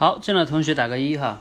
好，进来同学打个一哈。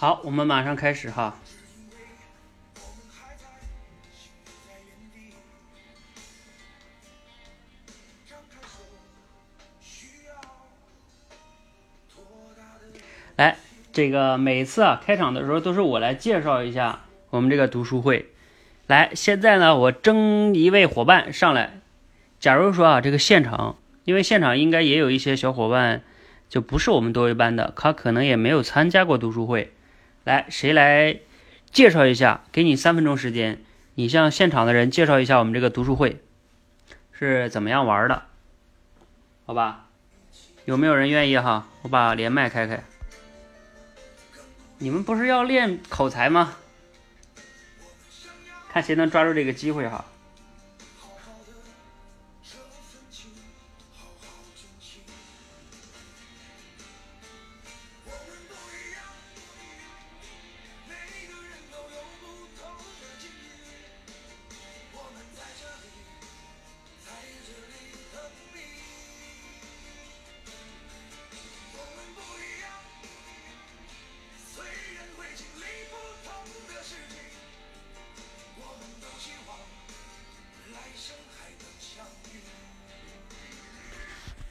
好，我们马上开始哈。来，这个每次啊开场的时候都是我来介绍一下我们这个读书会。来，现在呢我征一位伙伴上来。假如说啊这个现场，因为现场应该也有一些小伙伴就不是我们多维班的，他可能也没有参加过读书会。来，谁来介绍一下？给你三分钟时间，你向现场的人介绍一下我们这个读书会是怎么样玩的，好吧？有没有人愿意哈？我把连麦开开。你们不是要练口才吗？看谁能抓住这个机会哈。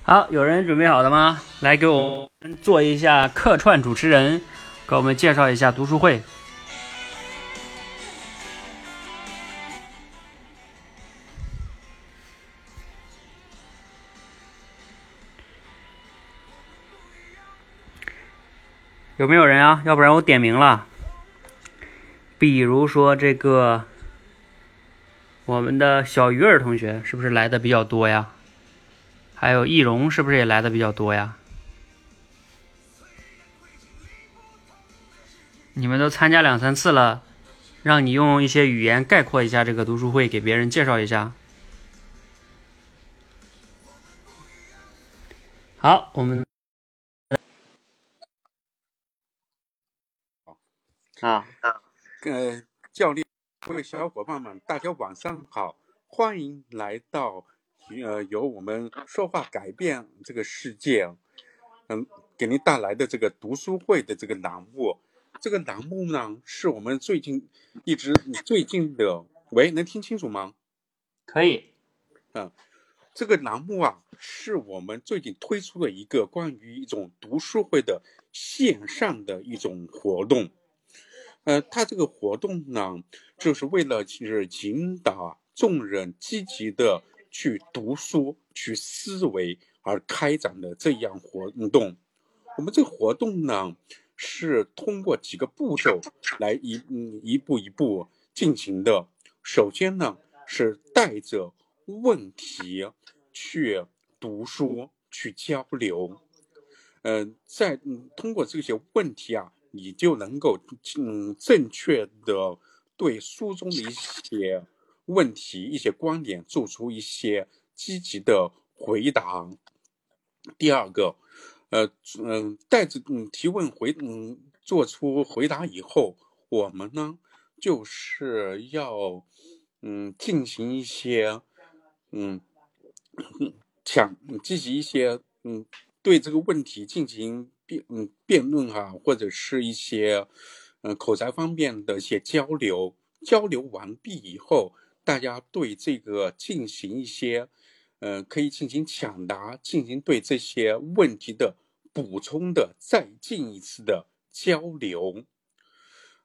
好，有人准备好了吗？来给我们做一下客串主持人，给我们介绍一下读书会。有没有人啊？要不然我点名了。比如说这个，我们的小鱼儿同学是不是来的比较多呀？还有易容是不是也来的比较多呀？你们都参加两三次了，让你用一些语言概括一下这个读书会，给别人介绍一下。好，我们啊啊，呃，教练，各位小伙伴们，大家晚上好，欢迎来到。呃，由我们说话改变这个世界，嗯，给您带来的这个读书会的这个栏目，这个栏目呢，是我们最近一直最近的，喂，能听清楚吗？可以，嗯，这个栏目啊，是我们最近推出的一个关于一种读书会的线上的一种活动，呃，它这个活动呢，就是为了就是引导众人积极的。去读书、去思维而开展的这样活动，我们这个活动呢，是通过几个步骤来一一步一步进行的。首先呢，是带着问题去读书、去交流，嗯，在嗯通过这些问题啊，你就能够嗯正确的对书中的一些。问题一些观点做出一些积极的回答。第二个，呃，嗯，带着嗯提问回嗯做出回答以后，我们呢就是要嗯进行一些嗯想积极一些嗯对这个问题进行辩嗯辩论啊，或者是一些嗯，口才方面的一些交流。交流完毕以后，大家对这个进行一些，呃，可以进行抢答，进行对这些问题的补充的，再进一次的交流。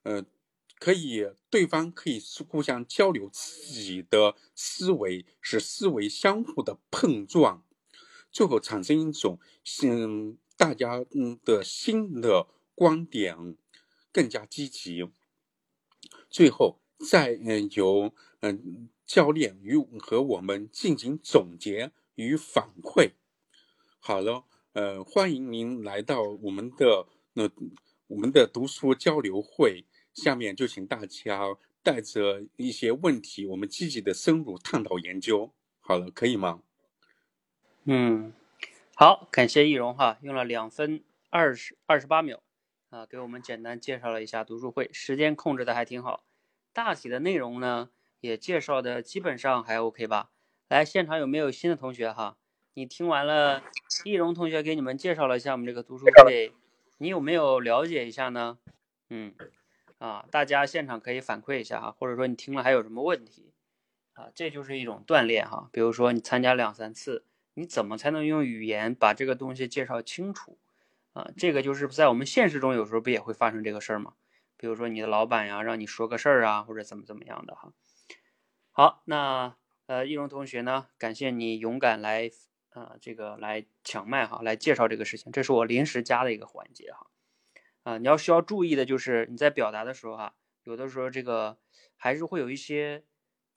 呃，可以对方可以互相交流自己的思维，使思维相互的碰撞，最后产生一种嗯，大家嗯的新的观点更加积极。最后再嗯由嗯教练与和我们进行总结与反馈。好了，呃，欢迎您来到我们的那我们的读书交流会。下面就请大家带着一些问题，我们积极的深入探讨研究。好了，可以吗？嗯，好，感谢易容哈，用了两分二十二十八秒啊，给我们简单介绍了一下读书会，时间控制的还挺好，大体的内容呢也介绍的基本上还 OK 吧。来，现场有没有新的同学哈？你听完了易容同学给你们介绍了一下我们这个读书会，你有没有了解一下呢？嗯。啊，大家现场可以反馈一下啊，或者说你听了还有什么问题啊？这就是一种锻炼哈。比如说你参加两三次，你怎么才能用语言把这个东西介绍清楚啊？这个就是在我们现实中有时候不也会发生这个事儿吗？比如说你的老板呀，让你说个事儿啊，或者怎么怎么样的哈。好，那呃，易容同学呢，感谢你勇敢来啊，这个来抢麦哈，来介绍这个事情，这是我临时加的一个环节哈。啊，你要需要注意的就是你在表达的时候哈，有的时候这个还是会有一些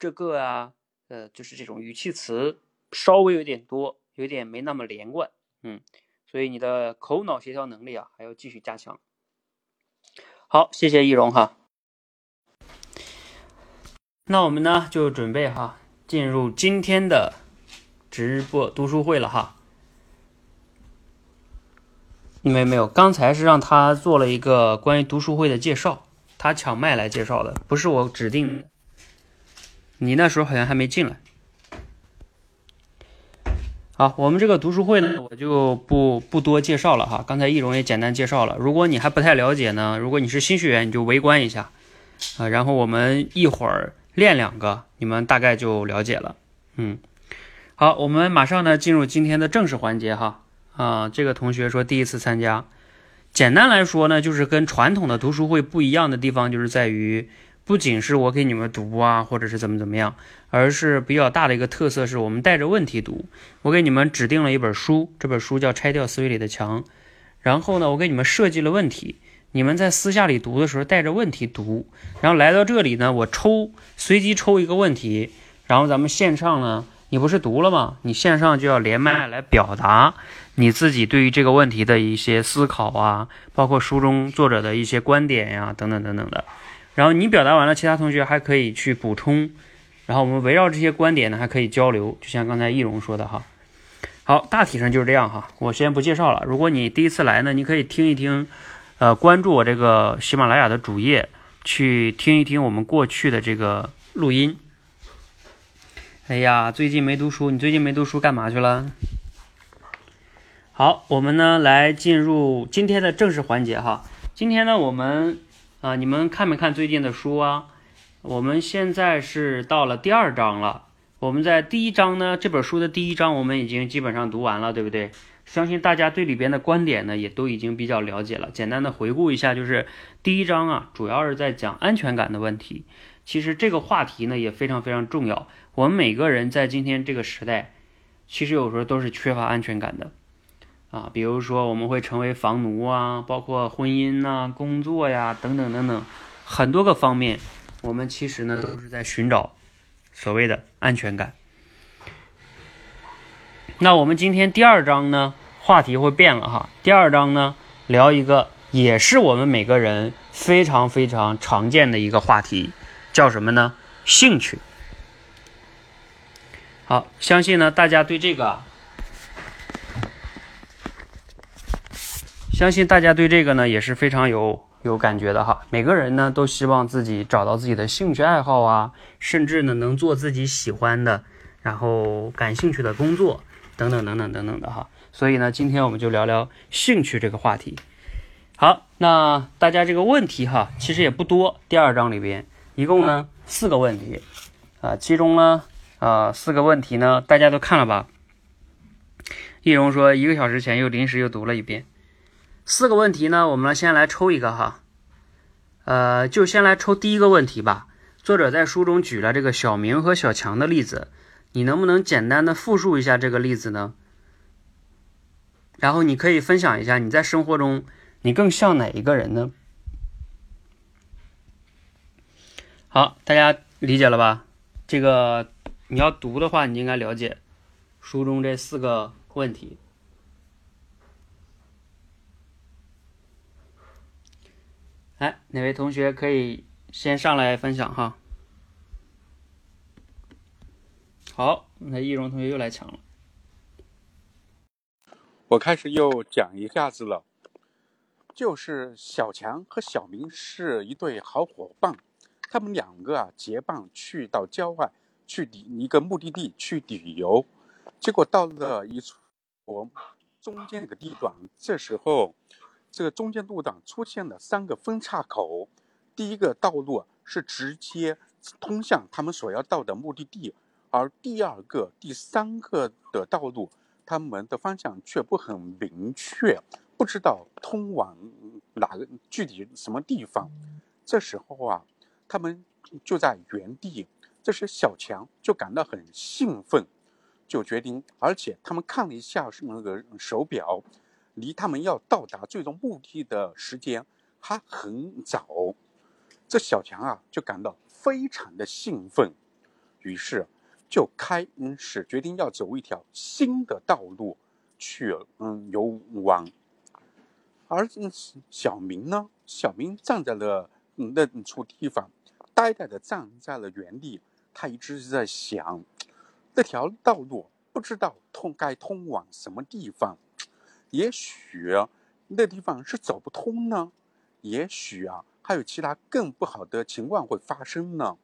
这个啊，呃，就是这种语气词稍微有点多，有点没那么连贯，嗯，所以你的口脑协调能力啊还要继续加强。好，谢谢易容哈。那我们呢就准备哈进入今天的直播读书会了哈。没有没有，刚才是让他做了一个关于读书会的介绍，他抢麦来介绍的，不是我指定。你那时候好像还没进来。好，我们这个读书会呢，我就不不多介绍了哈。刚才易容也简单介绍了。如果你还不太了解呢，如果你是新学员，你就围观一下啊。然后我们一会儿练两个，你们大概就了解了。嗯，好，我们马上呢进入今天的正式环节哈。啊，这个同学说第一次参加，简单来说呢，就是跟传统的读书会不一样的地方，就是在于不仅是我给你们读啊，或者是怎么怎么样，而是比较大的一个特色是我们带着问题读。我给你们指定了一本书，这本书叫《拆掉思维里的墙》，然后呢，我给你们设计了问题，你们在私下里读的时候带着问题读，然后来到这里呢，我抽随机抽一个问题，然后咱们线上呢，你不是读了吗？你线上就要连麦来表达。你自己对于这个问题的一些思考啊，包括书中作者的一些观点呀，等等等等的。然后你表达完了，其他同学还可以去补充。然后我们围绕这些观点呢，还可以交流。就像刚才易容说的哈。好，大体上就是这样哈。我先不介绍了。如果你第一次来呢，你可以听一听，呃，关注我这个喜马拉雅的主页，去听一听我们过去的这个录音。哎呀，最近没读书，你最近没读书干嘛去了？好，我们呢来进入今天的正式环节哈。今天呢，我们啊，你们看没看最近的书啊？我们现在是到了第二章了。我们在第一章呢，这本书的第一章我们已经基本上读完了，对不对？相信大家对里边的观点呢，也都已经比较了解了。简单的回顾一下，就是第一章啊，主要是在讲安全感的问题。其实这个话题呢，也非常非常重要。我们每个人在今天这个时代，其实有时候都是缺乏安全感的。啊，比如说我们会成为房奴啊，包括婚姻呐、工作呀等等等等，很多个方面，我们其实呢都是在寻找所谓的安全感。那我们今天第二章呢，话题会变了哈。第二章呢，聊一个也是我们每个人非常非常常见的一个话题，叫什么呢？兴趣。好，相信呢大家对这个。相信大家对这个呢也是非常有有感觉的哈。每个人呢都希望自己找到自己的兴趣爱好啊，甚至呢能做自己喜欢的，然后感兴趣的工作等等等等等等的哈。所以呢，今天我们就聊聊兴趣这个话题。好，那大家这个问题哈，其实也不多。第二章里边一共呢四个问题啊，其中呢啊四个问题呢大家都看了吧？易容说一个小时前又临时又读了一遍。四个问题呢，我们先来抽一个哈，呃，就先来抽第一个问题吧。作者在书中举了这个小明和小强的例子，你能不能简单的复述一下这个例子呢？然后你可以分享一下你在生活中。你更像哪一个人呢？好，大家理解了吧？这个你要读的话，你应该了解书中这四个问题。哎，哪位同学可以先上来分享哈？好，那易容同学又来抢了。我开始又讲一下子了。就是小强和小明是一对好伙伴，他们两个啊结伴去到郊外去旅一个目的地去旅游，结果到了一处我中间那个地段，这时候这个中间路段出现了三个分岔口，第一个道路是直接通向他们所要到的目的地，而第二个、第三个的道路，他们的方向却不很明确。不知道通往哪个具体什么地方，这时候啊，他们就在原地。这时小强就感到很兴奋，就决定，而且他们看了一下那个手表，离他们要到达最终目的的时间还很早。这小强啊就感到非常的兴奋，于是就开始决定要走一条新的道路去嗯游玩。而小明呢？小明站在了那处地方，呆呆的站在了原地。他一直在想，那条道路不知道通该通往什么地方。也许那地方是走不通呢，也许啊，还有其他更不好的情况会发生呢。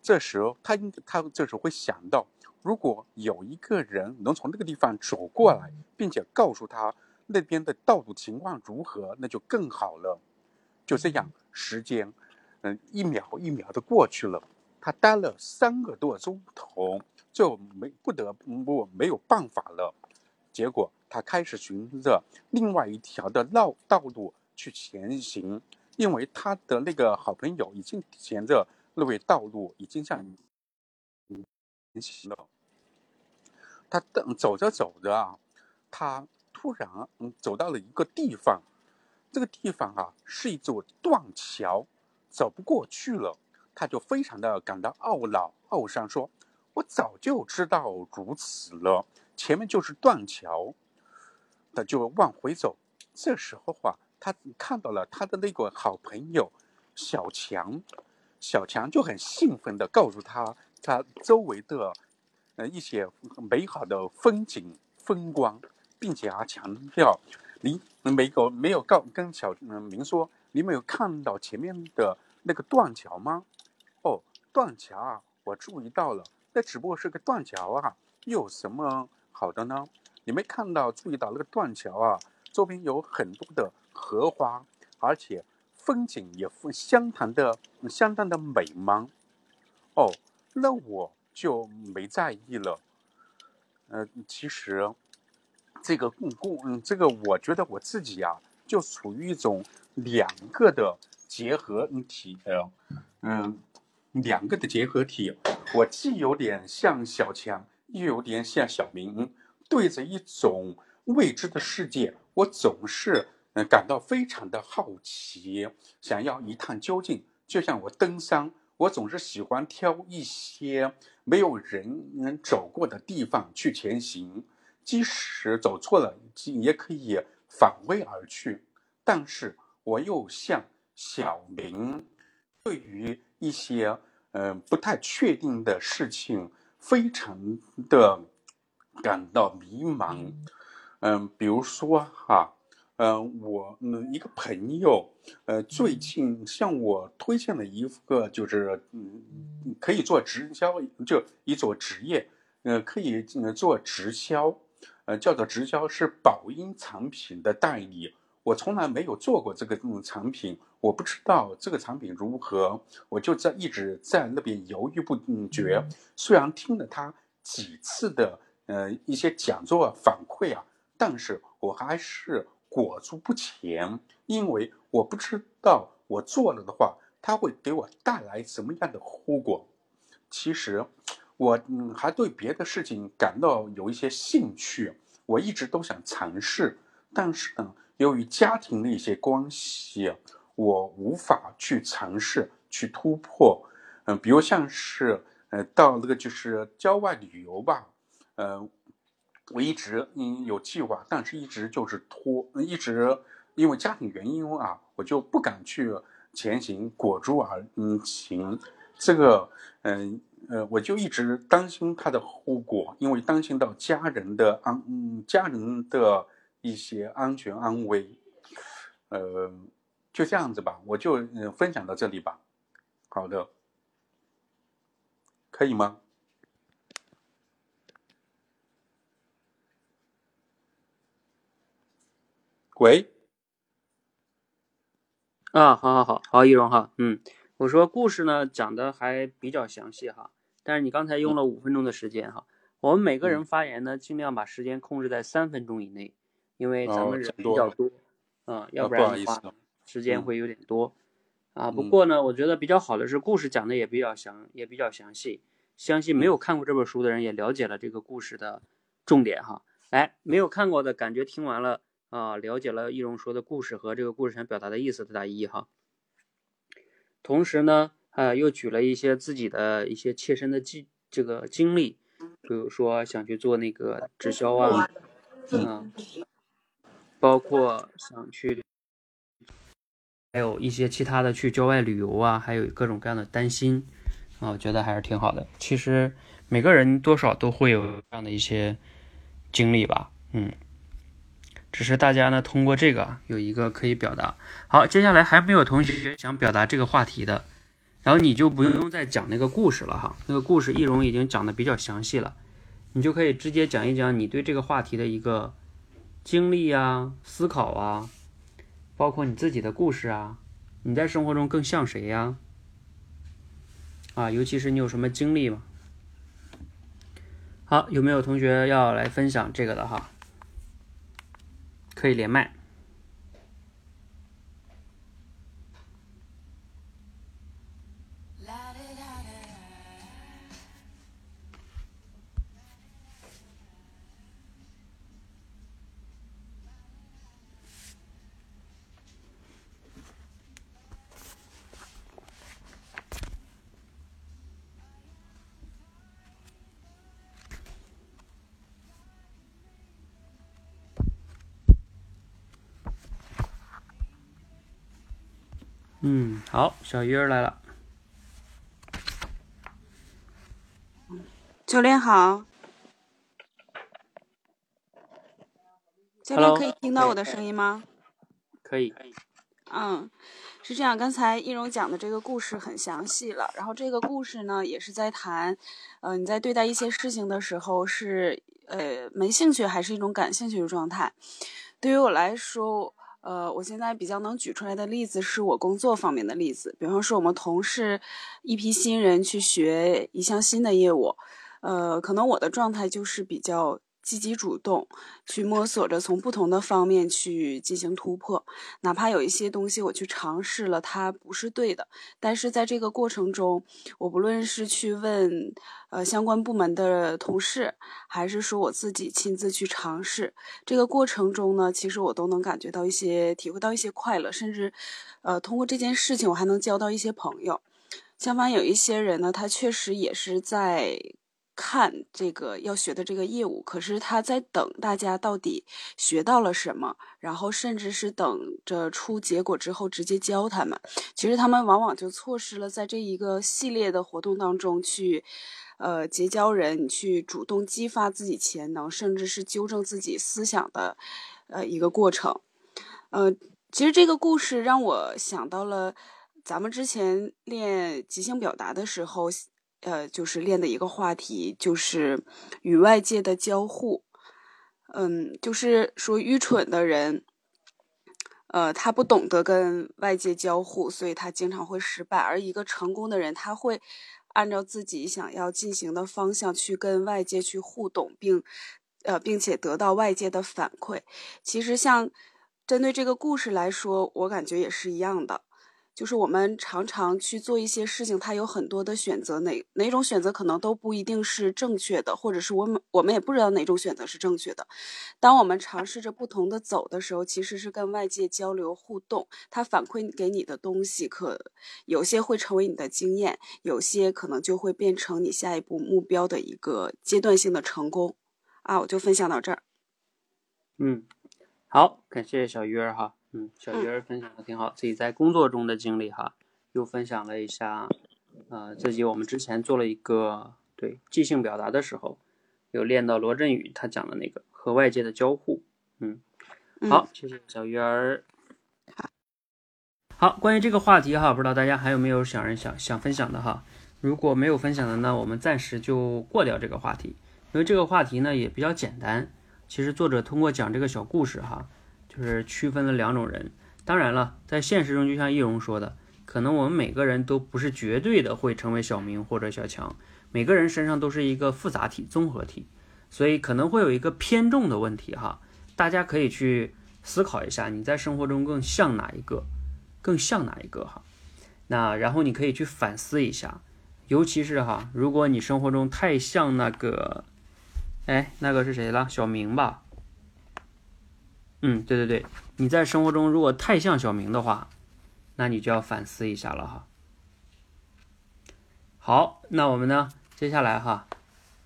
这时候，他应他这时候会想到，如果有一个人能从那个地方走过来，并且告诉他。那边的道路情况如何？那就更好了。就这样，时间，嗯，一秒一秒的过去了。他待了三个多钟头，就没不得不没有办法了。结果，他开始循着另外一条的道道路去前行，因为他的那个好朋友已经沿着那位道路已经向前行了。他等走着走着啊，他。突然，嗯，走到了一个地方，这个地方啊是一座断桥，走不过去了。他就非常的感到懊恼、懊丧，说：“我早就知道如此了，前面就是断桥。”他就往回走。这时候啊，他看到了他的那个好朋友小强，小强就很兴奋的告诉他，他周围的呃一些美好的风景风光。并且还强调，你没有没有告跟小明说，你没有看到前面的那个断桥吗？哦，断桥啊，我注意到了，那只不过是个断桥啊，又有什么好的呢？你没看到注意到那个断桥啊，周边有很多的荷花，而且风景也相当的相当的美吗？哦，那我就没在意了。呃，其实。这个共共嗯，这个我觉得我自己啊，就处于一种两个的结合体呃，嗯，两个的结合体。我既有点像小强，又有点像小明。对着一种未知的世界，我总是嗯感到非常的好奇，想要一探究竟。就像我登山，我总是喜欢挑一些没有人能走过的地方去前行。即使走错了，也可以返回而去。但是我又像小明，对于一些嗯不太确定的事情，非常的感到迷茫。嗯，比如说哈，嗯，我嗯一个朋友，呃，最近向我推荐了一个，就是嗯可以做直销，就一种职业，呃，可以做直销。呃，叫做直销是宝音产品的代理，我从来没有做过这个种产品，我不知道这个产品如何，我就在一直在那边犹豫不决。虽然听了他几次的呃一些讲座啊反馈啊，但是我还是裹足不前，因为我不知道我做了的话，它会给我带来什么样的后果。其实我嗯还对别的事情感到有一些兴趣，我一直都想尝试，但是呢。由于家庭的一些关系，我无法去尝试去突破。嗯，比如像是呃到那个就是郊外旅游吧，呃，我一直嗯有计划，但是一直就是拖，一直因为家庭原因啊，我就不敢去前行，裹足而嗯行。这个嗯呃，我就一直担心它的后果，因为担心到家人的安，嗯，家人的。一些安全安危，呃，就这样子吧，我就嗯分享到这里吧。好的，可以吗？喂？啊，好好好好，易容哈，嗯，我说故事呢讲的还比较详细哈，但是你刚才用了五分钟的时间哈，我们每个人发言呢尽量把时间控制在三分钟以内。因为咱们人比较多，嗯，要不然的话时间会有点多，啊，不过呢，我觉得比较好的是故事讲的也比较详，也比较详细，相信没有看过这本书的人也了解了这个故事的重点哈。来，没有看过的感觉听完了啊，了解了易容说的故事和这个故事想表达的意思的大一哈。同时呢，啊，又举了一些自己的一些切身的经这个经历，比如说想去做那个直销啊，嗯。包括想去，还有一些其他的去郊外旅游啊，还有各种各样的担心啊，我觉得还是挺好的。其实每个人多少都会有这样的一些经历吧，嗯，只是大家呢通过这个有一个可以表达。好，接下来还没有同学想表达这个话题的，然后你就不用再讲那个故事了哈，那个故事易容已经讲的比较详细了，你就可以直接讲一讲你对这个话题的一个。经历啊，思考啊，包括你自己的故事啊，你在生活中更像谁呀？啊，尤其是你有什么经历吗？好，有没有同学要来分享这个的哈？可以连麦。嗯，好，小鱼儿来了。教练好，教练可以听到我的声音吗？可以。嗯，是这样，刚才易容讲的这个故事很详细了，然后这个故事呢也是在谈，呃，你在对待一些事情的时候是呃没兴趣还是一种感兴趣的状态？对于我来说。呃，我现在比较能举出来的例子是我工作方面的例子，比方说我们同事一批新人去学一项新的业务，呃，可能我的状态就是比较。积极主动去摸索着从不同的方面去进行突破，哪怕有一些东西我去尝试了，它不是对的，但是在这个过程中，我不论是去问呃相关部门的同事，还是说我自己亲自去尝试，这个过程中呢，其实我都能感觉到一些体会到一些快乐，甚至呃通过这件事情我还能交到一些朋友。相反，有一些人呢，他确实也是在。看这个要学的这个业务，可是他在等大家到底学到了什么，然后甚至是等着出结果之后直接教他们。其实他们往往就错失了在这一个系列的活动当中去，呃，结交人，去主动激发自己潜能，甚至是纠正自己思想的，呃，一个过程。呃，其实这个故事让我想到了咱们之前练即兴表达的时候。呃，就是练的一个话题，就是与外界的交互。嗯，就是说愚蠢的人，呃，他不懂得跟外界交互，所以他经常会失败。而一个成功的人，他会按照自己想要进行的方向去跟外界去互动，并呃，并且得到外界的反馈。其实，像针对这个故事来说，我感觉也是一样的。就是我们常常去做一些事情，它有很多的选择，哪哪种选择可能都不一定是正确的，或者是我们我们也不知道哪种选择是正确的。当我们尝试着不同的走的时候，其实是跟外界交流互动，它反馈给你的东西，可有些会成为你的经验，有些可能就会变成你下一步目标的一个阶段性的成功。啊，我就分享到这儿。嗯，好，感谢小鱼儿哈。嗯，小鱼儿分享的挺好，自己在工作中的经历哈，又分享了一下，呃，自己我们之前做了一个对即兴表达的时候，有练到罗振宇他讲的那个和外界的交互，嗯，好，谢谢小鱼儿。好，关于这个话题哈，不知道大家还有没有想人想想分享的哈？如果没有分享的呢，我们暂时就过掉这个话题，因为这个话题呢也比较简单。其实作者通过讲这个小故事哈。就是区分了两种人，当然了，在现实中，就像易容说的，可能我们每个人都不是绝对的会成为小明或者小强，每个人身上都是一个复杂体、综合体，所以可能会有一个偏重的问题哈。大家可以去思考一下，你在生活中更像哪一个，更像哪一个哈？那然后你可以去反思一下，尤其是哈，如果你生活中太像那个，哎，那个是谁了？小明吧。嗯，对对对，你在生活中如果太像小明的话，那你就要反思一下了哈。好，那我们呢，接下来哈，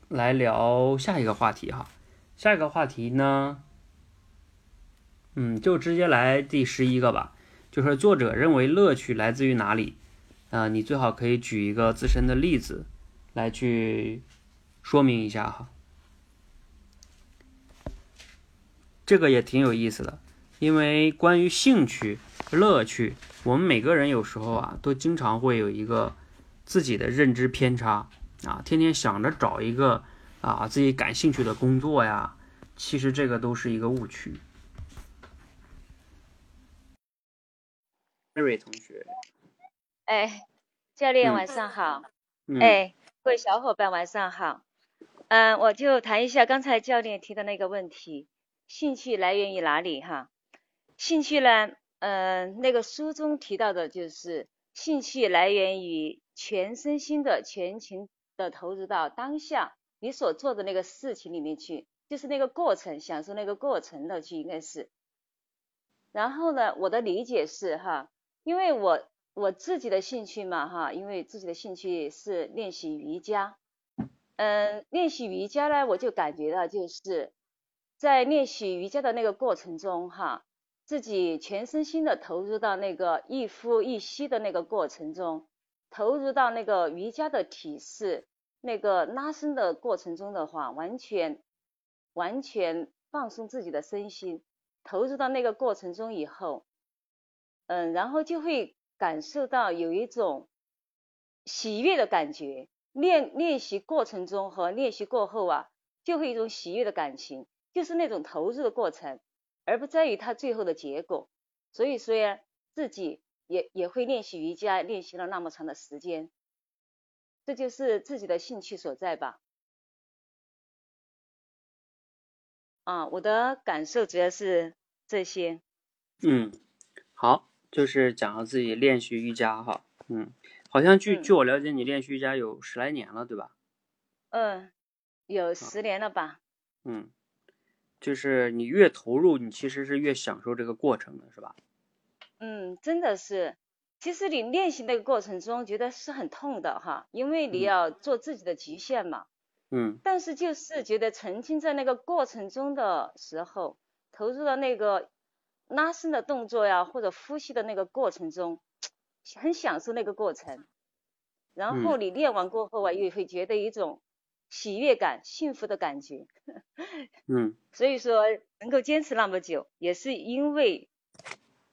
来聊下一个话题哈。下一个话题呢，嗯，就直接来第十一个吧，就是作者认为乐趣来自于哪里？啊，你最好可以举一个自身的例子来去说明一下哈。这个也挺有意思的，因为关于兴趣、乐趣，我们每个人有时候啊，都经常会有一个自己的认知偏差。啊，天天想着找一个啊自己感兴趣的工作呀，其实这个都是一个误区。瑞瑞同学，哎，教练晚上好，哎，各位小伙伴晚上好，嗯，我就谈一下刚才教练提的那个问题。兴趣来源于哪里？哈，兴趣呢？嗯，那个书中提到的就是兴趣来源于全身心的、全情的投入到当下你所做的那个事情里面去，就是那个过程，享受那个过程的去应该是。然后呢，我的理解是哈，因为我我自己的兴趣嘛哈，因为自己的兴趣是练习瑜伽，嗯，练习瑜伽呢，我就感觉到就是。在练习瑜伽的那个过程中，哈，自己全身心的投入到那个一呼一吸的那个过程中，投入到那个瑜伽的体式、那个拉伸的过程中的话，完全完全放松自己的身心，投入到那个过程中以后，嗯，然后就会感受到有一种喜悦的感觉。练练习过程中和练习过后啊，就会一种喜悦的感情。就是那种投入的过程，而不在于它最后的结果。所以说呀，自己也也会练习瑜伽，练习了那么长的时间，这就是自己的兴趣所在吧。啊，我的感受主要是这些。嗯，好，就是讲到自己练习瑜伽哈。嗯，好像据据我了解，你练习瑜伽有十来年了，对吧？嗯，有十年了吧。嗯。就是你越投入，你其实是越享受这个过程的，是吧？嗯，真的是。其实你练习那个过程中，觉得是很痛的哈，因为你要做自己的极限嘛。嗯。但是就是觉得沉浸在那个过程中的时候，投入到那个拉伸的动作呀，或者呼吸的那个过程中，很享受那个过程。然后你练完过后啊，又会觉得一种。喜悦感、幸福的感觉，嗯，所以说能够坚持那么久，也是因为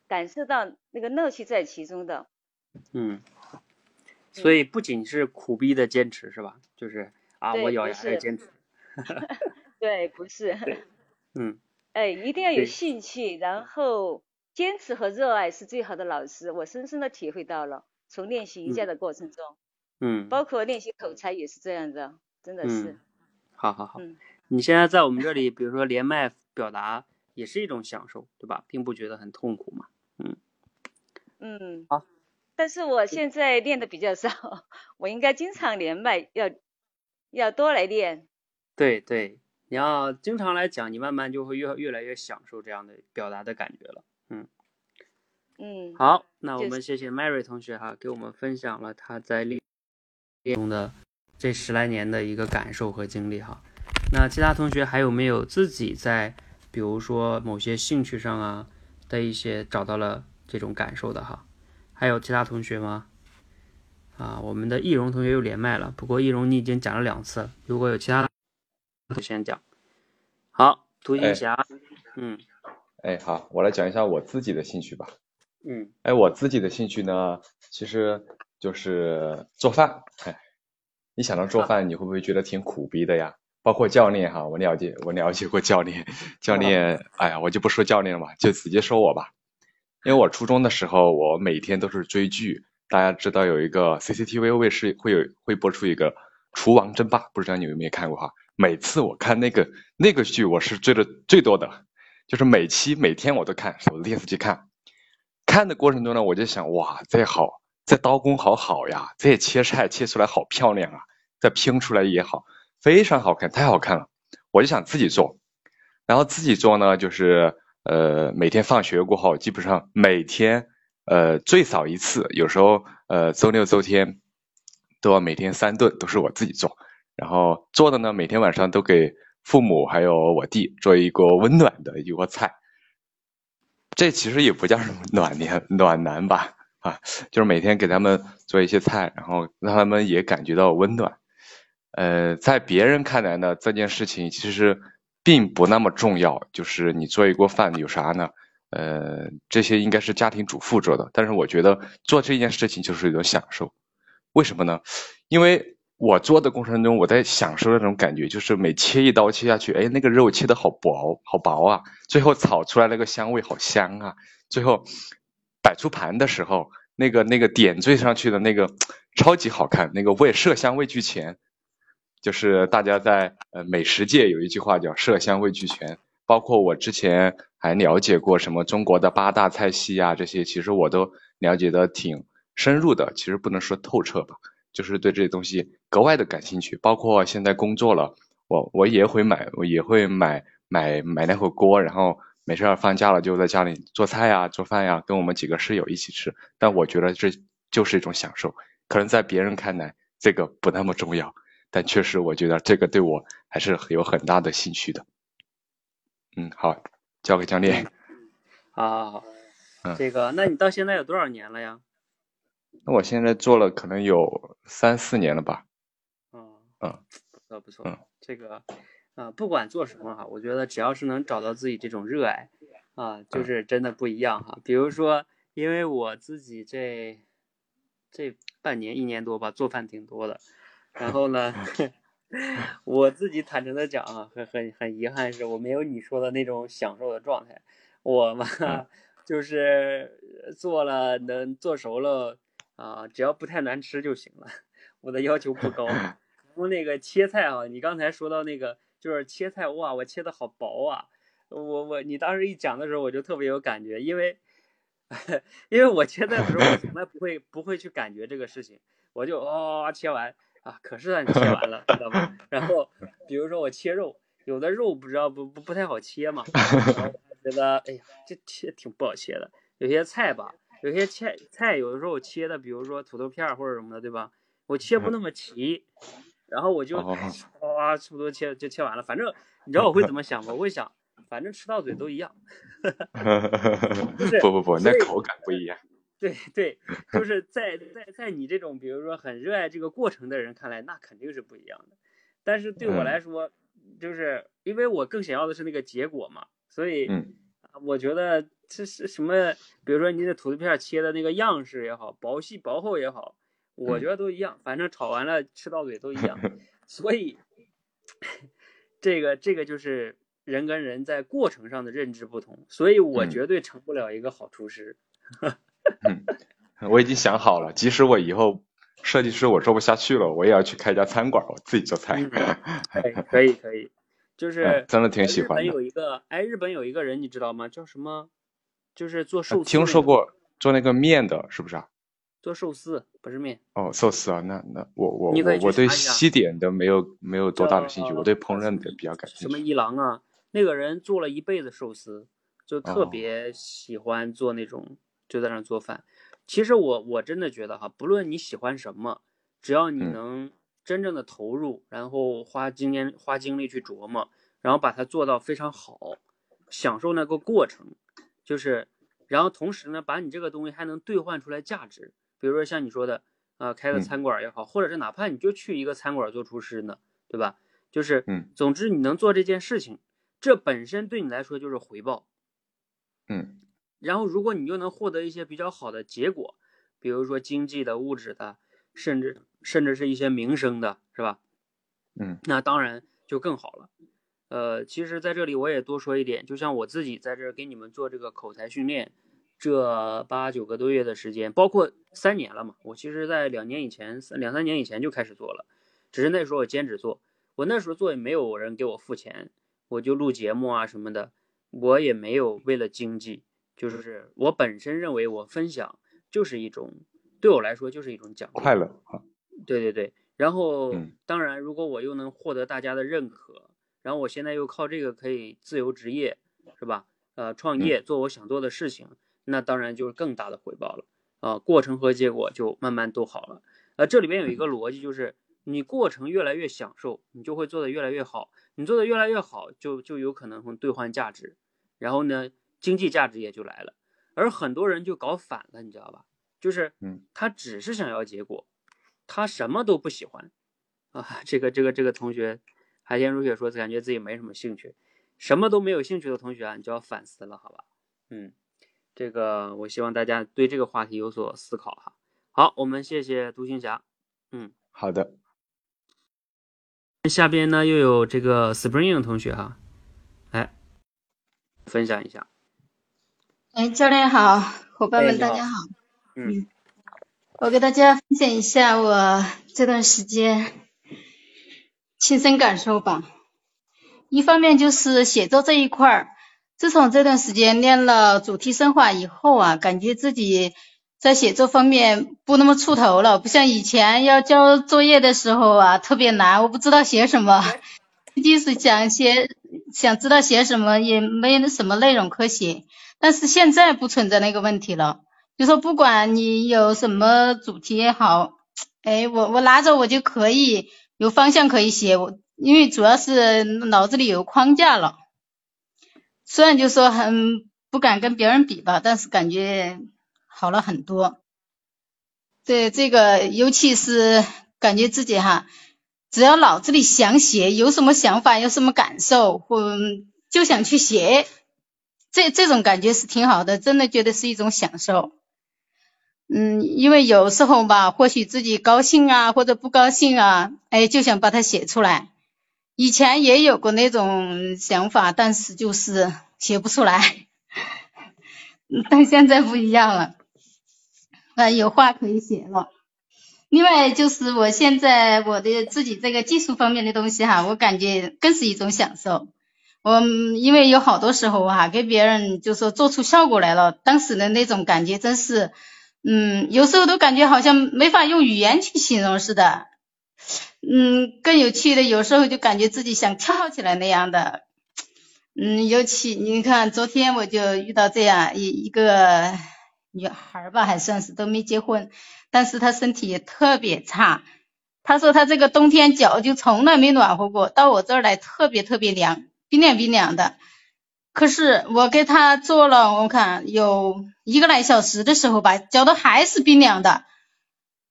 感受到那个乐趣在其中的，嗯，所以不仅是苦逼的坚持是吧？就是啊，我咬牙的坚持，对，不是，嗯，哎，一定要有兴趣，然后坚持和热爱是最好的老师，我深深的体会到了。从练习瑜伽的过程中，嗯，包括练习口才也是这样的，真的是。好好好，你现在在我们这里，比如说连麦表达也是一种享受，对吧？并不觉得很痛苦嘛。嗯嗯。好。但是我现在练的比较少，我应该经常连麦，要要多来练。对对，你要经常来讲，你慢慢就会越越来越享受这样的表达的感觉了。嗯嗯。好，那我们谢谢 Mary 同学哈，给我们分享了他在练中的这十来年的一个感受和经历哈。那其他同学还有没有自己在比如说某些兴趣上啊的一些找到了这种感受的哈？还有其他同学吗？啊，我们的易容同学又连麦了。不过易容你已经讲了两次了，如果有其他的，我先讲。好，图形侠，嗯，哎，好，我来讲一下我自己的兴趣吧。嗯，哎，我自己的兴趣呢，其实就是做饭。哎，一想到做饭，你会不会觉得挺苦逼的呀？包括教练哈，我了解，我了解过教练。教练，哎呀，我就不说教练了嘛，就直接说我吧。因为我初中的时候，我每天都是追剧。大家知道有一个 CCTV 卫视会有会播出一个《厨王争霸》，不知道你有没有看过哈？每次我看那个那个剧，我是追的最多的，就是每期每天我都看，守着电视机看。看的过程中呢，我就想，哇，这好，这刀工好好呀，这切菜切出来好漂亮啊，这拼出来也好，非常好看，太好看了。我就想自己做，然后自己做呢，就是。呃，每天放学过后，基本上每天，呃，最少一次，有时候，呃，周六周天，都要每天三顿都是我自己做，然后做的呢，每天晚上都给父母还有我弟做一个温暖的一锅菜。这其实也不叫什么暖年暖男吧，啊，就是每天给他们做一些菜，然后让他们也感觉到温暖。呃，在别人看来呢，这件事情其实。并不那么重要，就是你做一锅饭有啥呢？呃，这些应该是家庭主妇做的，但是我觉得做这件事情就是一种享受。为什么呢？因为我做的过程中，我在享受那种感觉，就是每切一刀切下去，哎，那个肉切的好薄，好薄啊，最后炒出来那个香味好香啊，最后摆出盘的时候，那个那个点缀上去的那个超级好看，那个味色香味俱全。就是大家在呃美食界有一句话叫色香味俱全，包括我之前还了解过什么中国的八大菜系啊，这些其实我都了解的挺深入的，其实不能说透彻吧，就是对这些东西格外的感兴趣。包括现在工作了，我我也会买，我也会买买买那口锅，然后没事儿放假了就在家里做菜呀、做饭呀，跟我们几个室友一起吃。但我觉得这就是一种享受，可能在别人看来这个不那么重要。但确实，我觉得这个对我还是有很大的兴趣的。嗯，好，交给教练。好好好，嗯，这个，那你到现在有多少年了呀？那我现在做了可能有三四年了吧。嗯嗯，不错不错。嗯，这个，啊，不管做什么哈，我觉得只要是能找到自己这种热爱，啊，就是真的不一样哈。比如说，因为我自己这这半年一年多吧，做饭挺多的。然后呢，我自己坦诚的讲啊，很很很遗憾是我没有你说的那种享受的状态。我嘛，就是做了能做熟了啊，只要不太难吃就行了。我的要求不高。然后那个切菜啊，你刚才说到那个就是切菜，哇，我切的好薄啊。我我你当时一讲的时候，我就特别有感觉，因为 因为我切菜的时候，我从来不会不会去感觉这个事情，我就哇哦切完。啊，可是让你切完了，知道吗？然后，比如说我切肉，有的肉不知道不不不太好切嘛，然后觉得哎呀，这切挺不好切的。有些菜吧，有些切菜有的时候切的，比如说土豆片或者什么的，对吧？我切不那么齐，然后我就哇，差不多切就切完了。反正你知道我会怎么想吗？我会想，反正吃到嘴都一样。不 不不，那口感不一样。对对，就是在在在你这种比如说很热爱这个过程的人看来，那肯定是不一样的。但是对我来说，就是因为我更想要的是那个结果嘛，所以我觉得这是什么？比如说你的土豆片切的那个样式也好，薄细薄厚也好，我觉得都一样，反正炒完了吃到嘴都一样。所以这个这个就是人跟人在过程上的认知不同，所以我绝对成不了一个好厨师。嗯，我已经想好了，即使我以后设计师我做不下去了，我也要去开家餐馆，我自己做菜。可以可以，就是真的挺喜欢的。日本有一个，哎，日本有一个人你知道吗？叫什么？就是做寿司。听说过做那个面的，是不是啊？做寿司不是面哦，寿司啊，那那我我我我对西点的没有没有多大的兴趣，我对烹饪的比较感兴趣。什么一郎啊，那个人做了一辈子寿司，就特别喜欢做那种，就在那做饭。其实我我真的觉得哈，不论你喜欢什么，只要你能真正的投入，然后花今天花精力去琢磨，然后把它做到非常好，享受那个过程，就是，然后同时呢，把你这个东西还能兑换出来价值。比如说像你说的，啊，开个餐馆也好，或者是哪怕你就去一个餐馆做厨师呢，对吧？就是，嗯，总之你能做这件事情，这本身对你来说就是回报，嗯。然后如果你又能获得一些比较好的结果，比如说经济的、物质的，甚至甚至是一些名声的，是吧？嗯，那当然就更好了。呃，其实在这里我也多说一点，就像我自己在这给你们做这个口才训练。这八九个多月的时间，包括三年了嘛，我其实在两年以前、三两三年以前就开始做了，只是那时候我兼职做，我那时候做也没有人给我付钱，我就录节目啊什么的，我也没有为了经济，就是我本身认为我分享就是一种，对我来说就是一种奖励，快乐啊，对对对，然后当然如果我又能获得大家的认可，然后我现在又靠这个可以自由职业，是吧？呃，创业做我想做的事情。那当然就是更大的回报了啊！过程和结果就慢慢都好了。呃，这里边有一个逻辑，就是你过程越来越享受，你就会做得越来越好。你做得越来越好，就就有可能会兑换价值，然后呢，经济价值也就来了。而很多人就搞反了，你知道吧？就是，嗯，他只是想要结果，他什么都不喜欢啊。这个这个这个同学，海天如雪说，感觉自己没什么兴趣，什么都没有兴趣的同学啊，你就要反思了，好吧？嗯。这个，我希望大家对这个话题有所思考哈。好，我们谢谢独行侠。嗯，好的。下边呢又有这个 Spring 同学哈，来分享一下。哎，教练好，伙伴们大家好。嗯，我给大家分享一下我这段时间亲身感受吧。一方面就是写作这一块儿。自从这段时间练了主题深化以后啊，感觉自己在写作方面不那么出头了，不像以前要交作业的时候啊特别难，我不知道写什么，即使想写，想知道写什么也没什么内容可写。但是现在不存在那个问题了，就说不管你有什么主题也好，哎，我我拿着我就可以有方向可以写，我因为主要是脑子里有框架了。虽然就说很不敢跟别人比吧，但是感觉好了很多。对这个，尤其是感觉自己哈，只要脑子里想写，有什么想法，有什么感受，或就想去写，这这种感觉是挺好的，真的觉得是一种享受。嗯，因为有时候吧，或许自己高兴啊，或者不高兴啊，哎，就想把它写出来。以前也有过那种想法，但是就是写不出来。但现在不一样了，啊，有话可以写了。另外就是我现在我的自己这个技术方面的东西哈，我感觉更是一种享受。我因为有好多时候哈，给别人就说做出效果来了，当时的那种感觉真是，嗯，有时候都感觉好像没法用语言去形容似的。嗯，更有趣的，有时候就感觉自己想跳起来那样的。嗯，尤其你看，昨天我就遇到这样一一个女孩吧，还算是都没结婚，但是她身体也特别差。她说她这个冬天脚就从来没暖和过，到我这儿来特别特别凉，冰凉冰凉的。可是我给她做了，我看有一个来小时的时候吧，脚都还是冰凉的。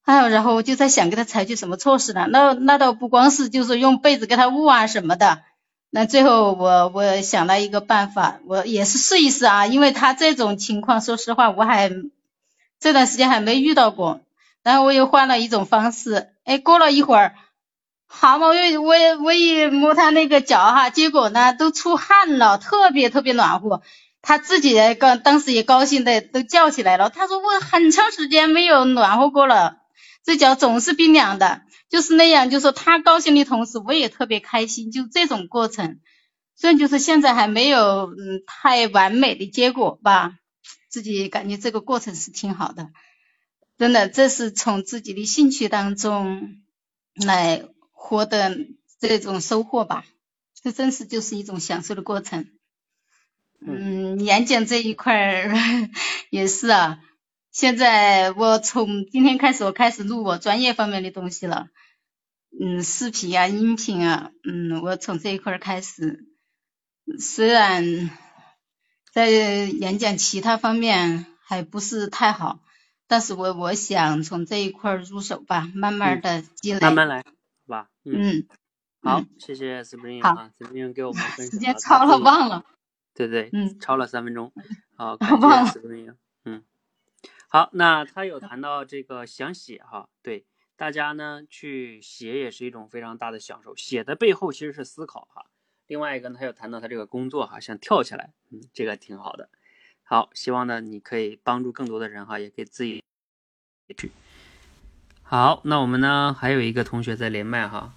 还有，然后我就在想给他采取什么措施呢？那那倒不光是就是用被子给他捂啊什么的。那最后我我想了一个办法，我也是试一试啊，因为他这种情况，说实话我还这段时间还没遇到过。然后我又换了一种方式，哎，过了一会儿，好嘛，我我我也摸他那个脚哈，结果呢都出汗了，特别特别暖和。他自己也刚当时也高兴的都叫起来了，他说我很长时间没有暖和过了，这脚总是冰凉的，就是那样，就说他高兴的同时，我也特别开心，就这种过程。虽然就是现在还没有嗯太完美的结果吧，自己感觉这个过程是挺好的，真的，这是从自己的兴趣当中来获得这种收获吧，这真是就是一种享受的过程。嗯，演讲这一块儿 也是啊。现在我从今天开始，我开始录我专业方面的东西了。嗯，视频啊，音频啊，嗯，我从这一块儿开始。虽然在演讲其他方面还不是太好，但是我我想从这一块儿入手吧，慢慢的积累。慢慢来，好吧？嗯。好，谢谢 Spring 啊，Spring 给我们分享。时间超了，忘了。对对，嗯，超了三分钟，好，感谢四分钟，嗯，好，那他有谈到这个想写哈，对，大家呢去写也是一种非常大的享受，写的背后其实是思考哈。另外一个呢，他有谈到他这个工作哈，想跳起来，嗯，这个挺好的。好，希望呢你可以帮助更多的人哈，也给自己去。好，那我们呢还有一个同学在连麦哈。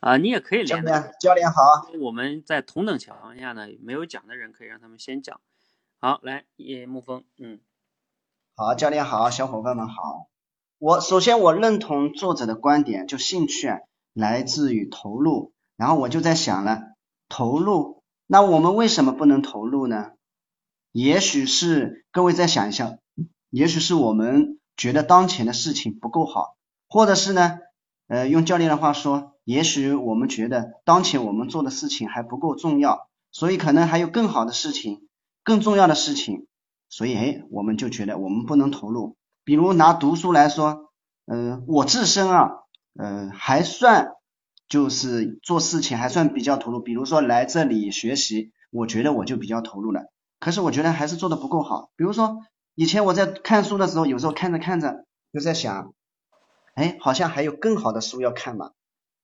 啊，你也可以连。教练，教练好。我们在同等情况下呢，没有讲的人可以让他们先讲。好，来，叶沐风，嗯，好，教练好，小伙伴们好。我首先我认同作者的观点，就兴趣来自于投入。然后我就在想了，投入，那我们为什么不能投入呢？也许是各位再想一下，也许是我们觉得当前的事情不够好，或者是呢，呃，用教练的话说。也许我们觉得当前我们做的事情还不够重要，所以可能还有更好的事情、更重要的事情，所以哎，我们就觉得我们不能投入。比如拿读书来说，嗯，我自身啊，嗯，还算就是做事情还算比较投入。比如说来这里学习，我觉得我就比较投入了。可是我觉得还是做的不够好。比如说以前我在看书的时候，有时候看着看着就在想，哎，好像还有更好的书要看嘛。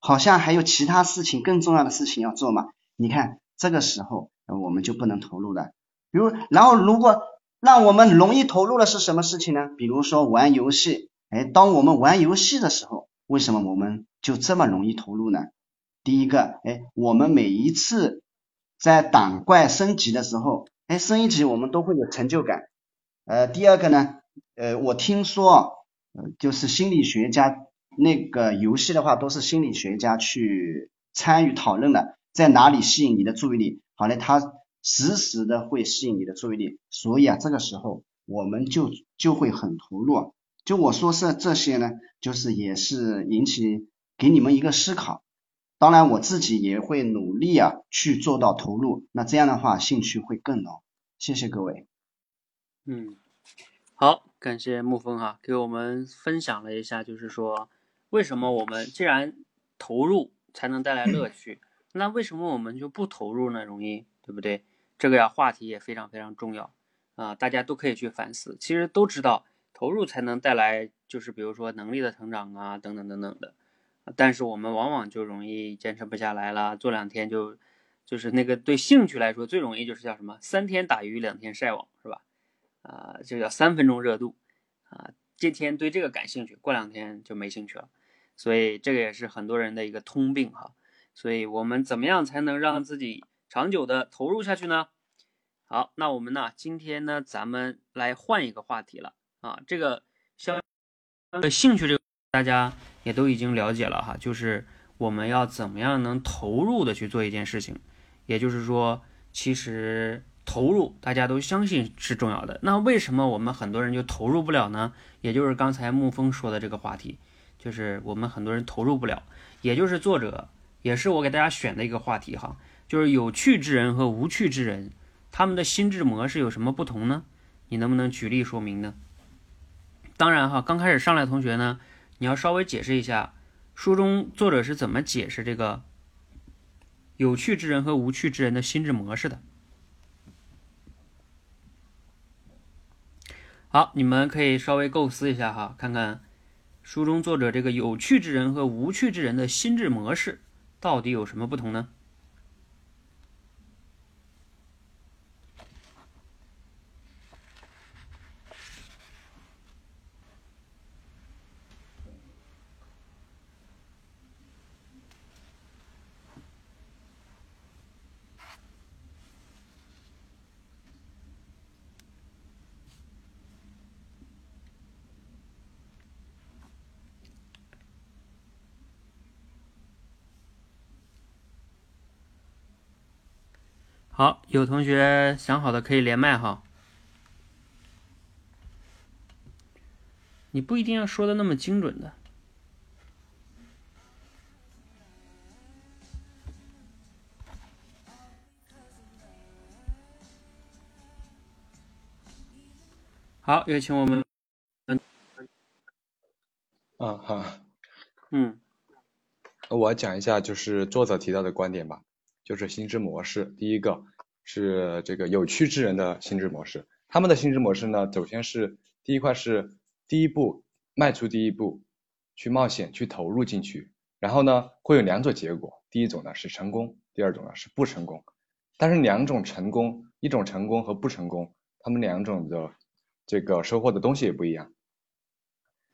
好像还有其他事情更重要的事情要做嘛？你看这个时候我们就不能投入了。比如，然后如果让我们容易投入的是什么事情呢？比如说玩游戏，哎，当我们玩游戏的时候，为什么我们就这么容易投入呢？第一个，哎，我们每一次在打怪升级的时候，哎，升一级我们都会有成就感。呃，第二个呢，呃，我听说，呃，就是心理学家。那个游戏的话，都是心理学家去参与讨论的，在哪里吸引你的注意力？好嘞，他实时的会吸引你的注意力，所以啊，这个时候我们就就会很投入。就我说是这些呢，就是也是引起给你们一个思考。当然，我自己也会努力啊，去做到投入。那这样的话，兴趣会更浓。谢谢各位。嗯，好，感谢沐风哈，给我们分享了一下，就是说。为什么我们既然投入才能带来乐趣，那为什么我们就不投入呢？容易，对不对？这个呀，话题也非常非常重要啊，大家都可以去反思。其实都知道投入才能带来，就是比如说能力的成长啊，等等等等的。但是我们往往就容易坚持不下来了，做两天就就是那个对兴趣来说最容易就是叫什么？三天打鱼两天晒网，是吧？啊，就叫三分钟热度啊，今天对这个感兴趣，过两天就没兴趣了。所以这个也是很多人的一个通病哈，所以我们怎么样才能让自己长久的投入下去呢？好，那我们呢今天呢咱们来换一个话题了啊，这个相呃兴趣这个大家也都已经了解了哈，就是我们要怎么样能投入的去做一件事情，也就是说其实投入大家都相信是重要的，那为什么我们很多人就投入不了呢？也就是刚才沐风说的这个话题。就是我们很多人投入不了，也就是作者也是我给大家选的一个话题哈，就是有趣之人和无趣之人，他们的心智模式有什么不同呢？你能不能举例说明呢？当然哈，刚开始上来同学呢，你要稍微解释一下，书中作者是怎么解释这个有趣之人和无趣之人的心智模式的。好，你们可以稍微构思一下哈，看看。书中作者这个有趣之人和无趣之人的心智模式到底有什么不同呢？好，有同学想好的可以连麦哈。你不一定要说的那么精准的。好，有请我们。嗯。啊好。嗯。我讲一下就是作者提到的观点吧。就是心智模式，第一个是这个有趣之人的心智模式。他们的心智模式呢，首先是第一块是第一步迈出第一步去冒险去投入进去，然后呢会有两种结果，第一种呢是成功，第二种呢是不成功。但是两种成功，一种成功和不成功，他们两种的这个收获的东西也不一样。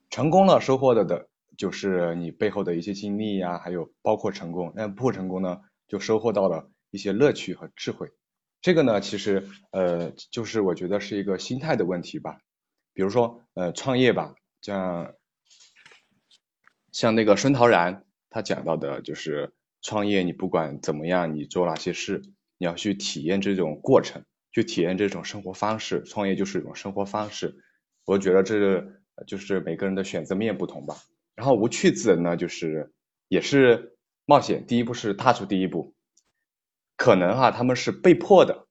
成功了收获的的就是你背后的一些经历呀，还有包括成功，那不成功呢？就收获到了一些乐趣和智慧，这个呢，其实呃，就是我觉得是一个心态的问题吧。比如说呃，创业吧，像像那个孙陶然他讲到的，就是创业，你不管怎么样，你做哪些事，你要去体验这种过程，去体验这种生活方式。创业就是一种生活方式，我觉得这就是每个人的选择面不同吧。然后无趣子呢，就是也是。冒险第一步是踏出第一步，可能哈他们是被迫的，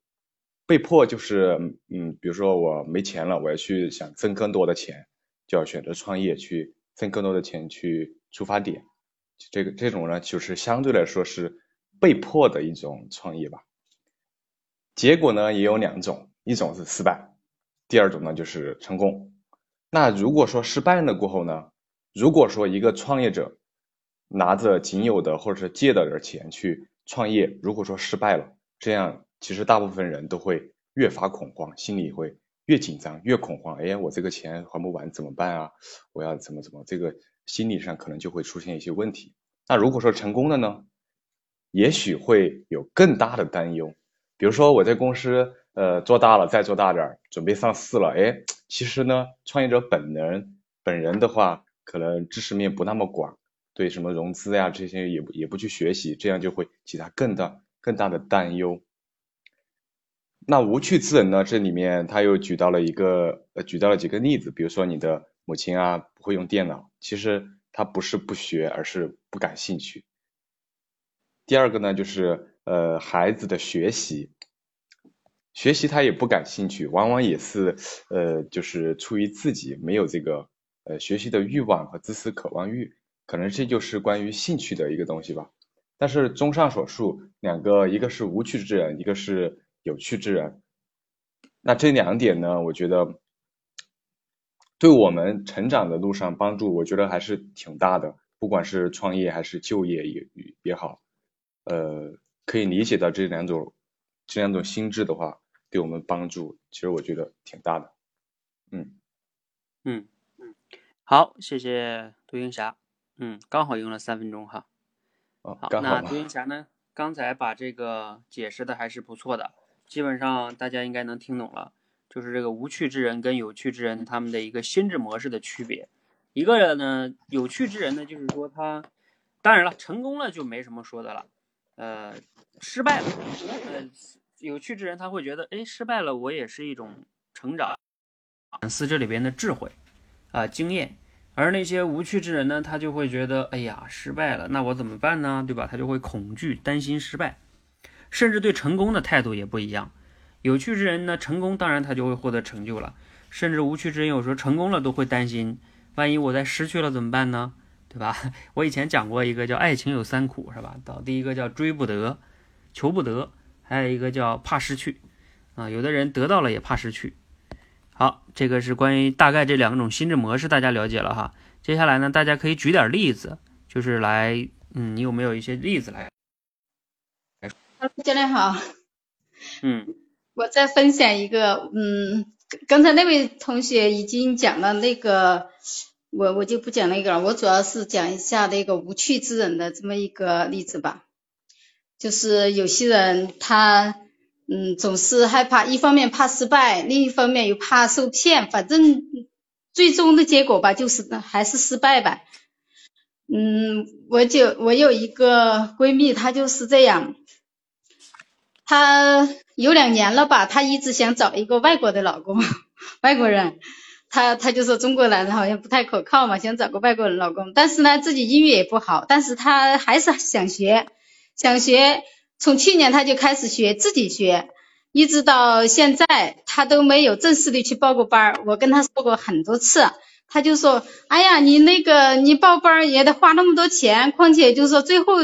被迫就是嗯，比如说我没钱了，我要去想挣更多的钱，就要选择创业去挣更多的钱去出发点，这个这种呢就是相对来说是被迫的一种创业吧。结果呢也有两种，一种是失败，第二种呢就是成功。那如果说失败了过后呢，如果说一个创业者。拿着仅有的或者是借的点钱去创业，如果说失败了，这样其实大部分人都会越发恐慌，心里会越紧张越恐慌。哎，我这个钱还不完怎么办啊？我要怎么怎么？这个心理上可能就会出现一些问题。那如果说成功了呢？也许会有更大的担忧。比如说我在公司呃做大了，再做大点，准备上市了。哎，其实呢，创业者本人本人的话，可能知识面不那么广。对什么融资呀这些也不也不去学习，这样就会其他更大更大的担忧。那无趣之人呢？这里面他又举到了一个呃举到了几个例子，比如说你的母亲啊不会用电脑，其实他不是不学，而是不感兴趣。第二个呢就是呃孩子的学习，学习他也不感兴趣，往往也是呃就是出于自己没有这个呃学习的欲望和知识渴望欲。可能这就是关于兴趣的一个东西吧。但是综上所述，两个一个是无趣之人，一个是有趣之人。那这两点呢，我觉得对我们成长的路上帮助，我觉得还是挺大的。不管是创业还是就业也也好，呃，可以理解到这两种这两种心智的话，对我们帮助，其实我觉得挺大的。嗯嗯嗯，好，谢谢杜云霞。嗯，刚好用了三分钟哈。好，那独行侠呢？刚才把这个解释的还是不错的，基本上大家应该能听懂了。就是这个无趣之人跟有趣之人他们的一个心智模式的区别。一个人呢，有趣之人呢，就是说他，当然了，成功了就没什么说的了。呃，失败了，呃，有趣之人他会觉得，哎，失败了我也是一种成长，反思这里边的智慧啊，经验。而那些无趣之人呢，他就会觉得，哎呀，失败了，那我怎么办呢？对吧？他就会恐惧、担心失败，甚至对成功的态度也不一样。有趣之人呢，成功当然他就会获得成就了，甚至无趣之人有时候成功了都会担心，万一我再失去了怎么办呢？对吧？我以前讲过一个叫爱情有三苦，是吧？到第一个叫追不得、求不得，还有一个叫怕失去啊。有的人得到了也怕失去。好，这个是关于大概这两种心智模式，大家了解了哈。接下来呢，大家可以举点例子，就是来，嗯，你有没有一些例子来？教练好。嗯。我再分享一个，嗯，刚才那位同学已经讲了那个，我我就不讲那个了，我主要是讲一下那个无趣之人的这么一个例子吧。就是有些人他，嗯，总是害怕，一方面怕失败，另一方面又怕受骗，反正最终的结果吧，就是还是失败吧。嗯，我就我有一个闺蜜，她就是这样。她有两年了吧，她一直想找一个外国的老公，外国人。她她就说中国男人好像不太可靠嘛，想找个外国人老公。但是呢，自己英语也不好，但是她还是想学，想学。从去年他就开始学，自己学，一直到现在，他都没有正式的去报过班儿。我跟他说过很多次，他就说：“哎呀，你那个你报班儿也得花那么多钱，况且就是说最后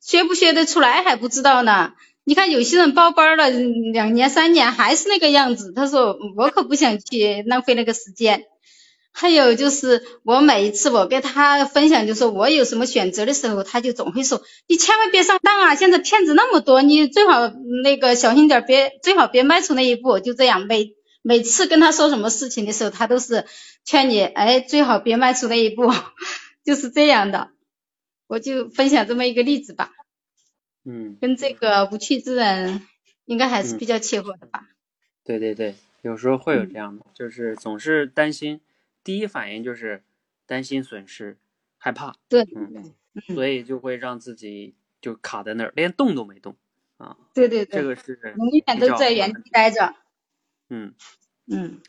学不学得出来还不知道呢。”你看有些人报班了两年三年还是那个样子，他说我可不想去浪费那个时间。还有就是我每一次我跟他分享，就是我有什么选择的时候，他就总会说你千万别上当啊，现在骗子那么多，你最好那个小心点，别最好别迈出那一步。就这样，每每次跟他说什么事情的时候，他都是劝你，哎，最好别迈出那一步，就是这样的。我就分享这么一个例子吧。嗯，跟这个无趣之人应该还是比较契合的吧？对对对，有时候会有这样的，就是总是担心，第一反应就是担心损失，害怕。对，嗯，所以就会让自己就卡在那儿，连动都没动啊。对对对，这个是永远都在原地待着。嗯嗯，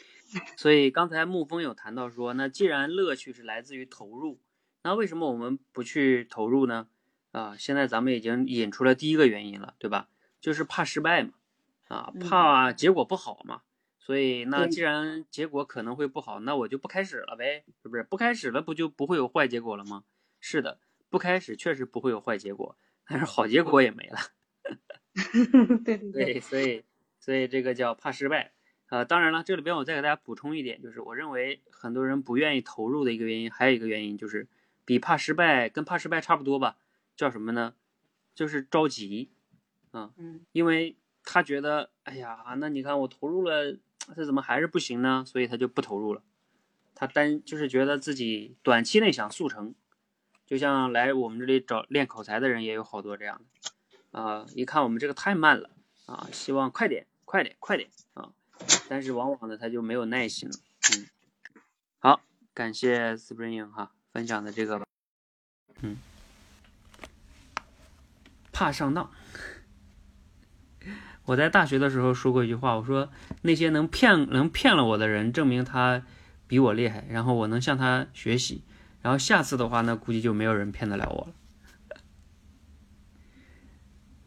所以刚才沐风有谈到说，那既然乐趣是来自于投入，那为什么我们不去投入呢？啊，现在咱们已经引出了第一个原因了，对吧？就是怕失败嘛，啊，怕结果不好嘛。所以那既然结果可能会不好，那我就不开始了呗，是不是？不开始了，不就不会有坏结果了吗？是的，不开始确实不会有坏结果，但是好结果也没了。对对对，所以所以这个叫怕失败啊。当然了，这里边我再给大家补充一点，就是我认为很多人不愿意投入的一个原因，还有一个原因就是比怕失败跟怕失败差不多吧。叫什么呢？就是着急，啊，因为他觉得，哎呀，那你看我投入了，这怎么还是不行呢？所以他就不投入了。他单就是觉得自己短期内想速成，就像来我们这里找练口才的人也有好多这样的，啊，一看我们这个太慢了，啊，希望快点，快点，快点，啊，但是往往呢他就没有耐心了，嗯，好，感谢 Spring 哈分享的这个，嗯。怕上当。我在大学的时候说过一句话，我说那些能骗能骗了我的人，证明他比我厉害，然后我能向他学习，然后下次的话呢，估计就没有人骗得了我了。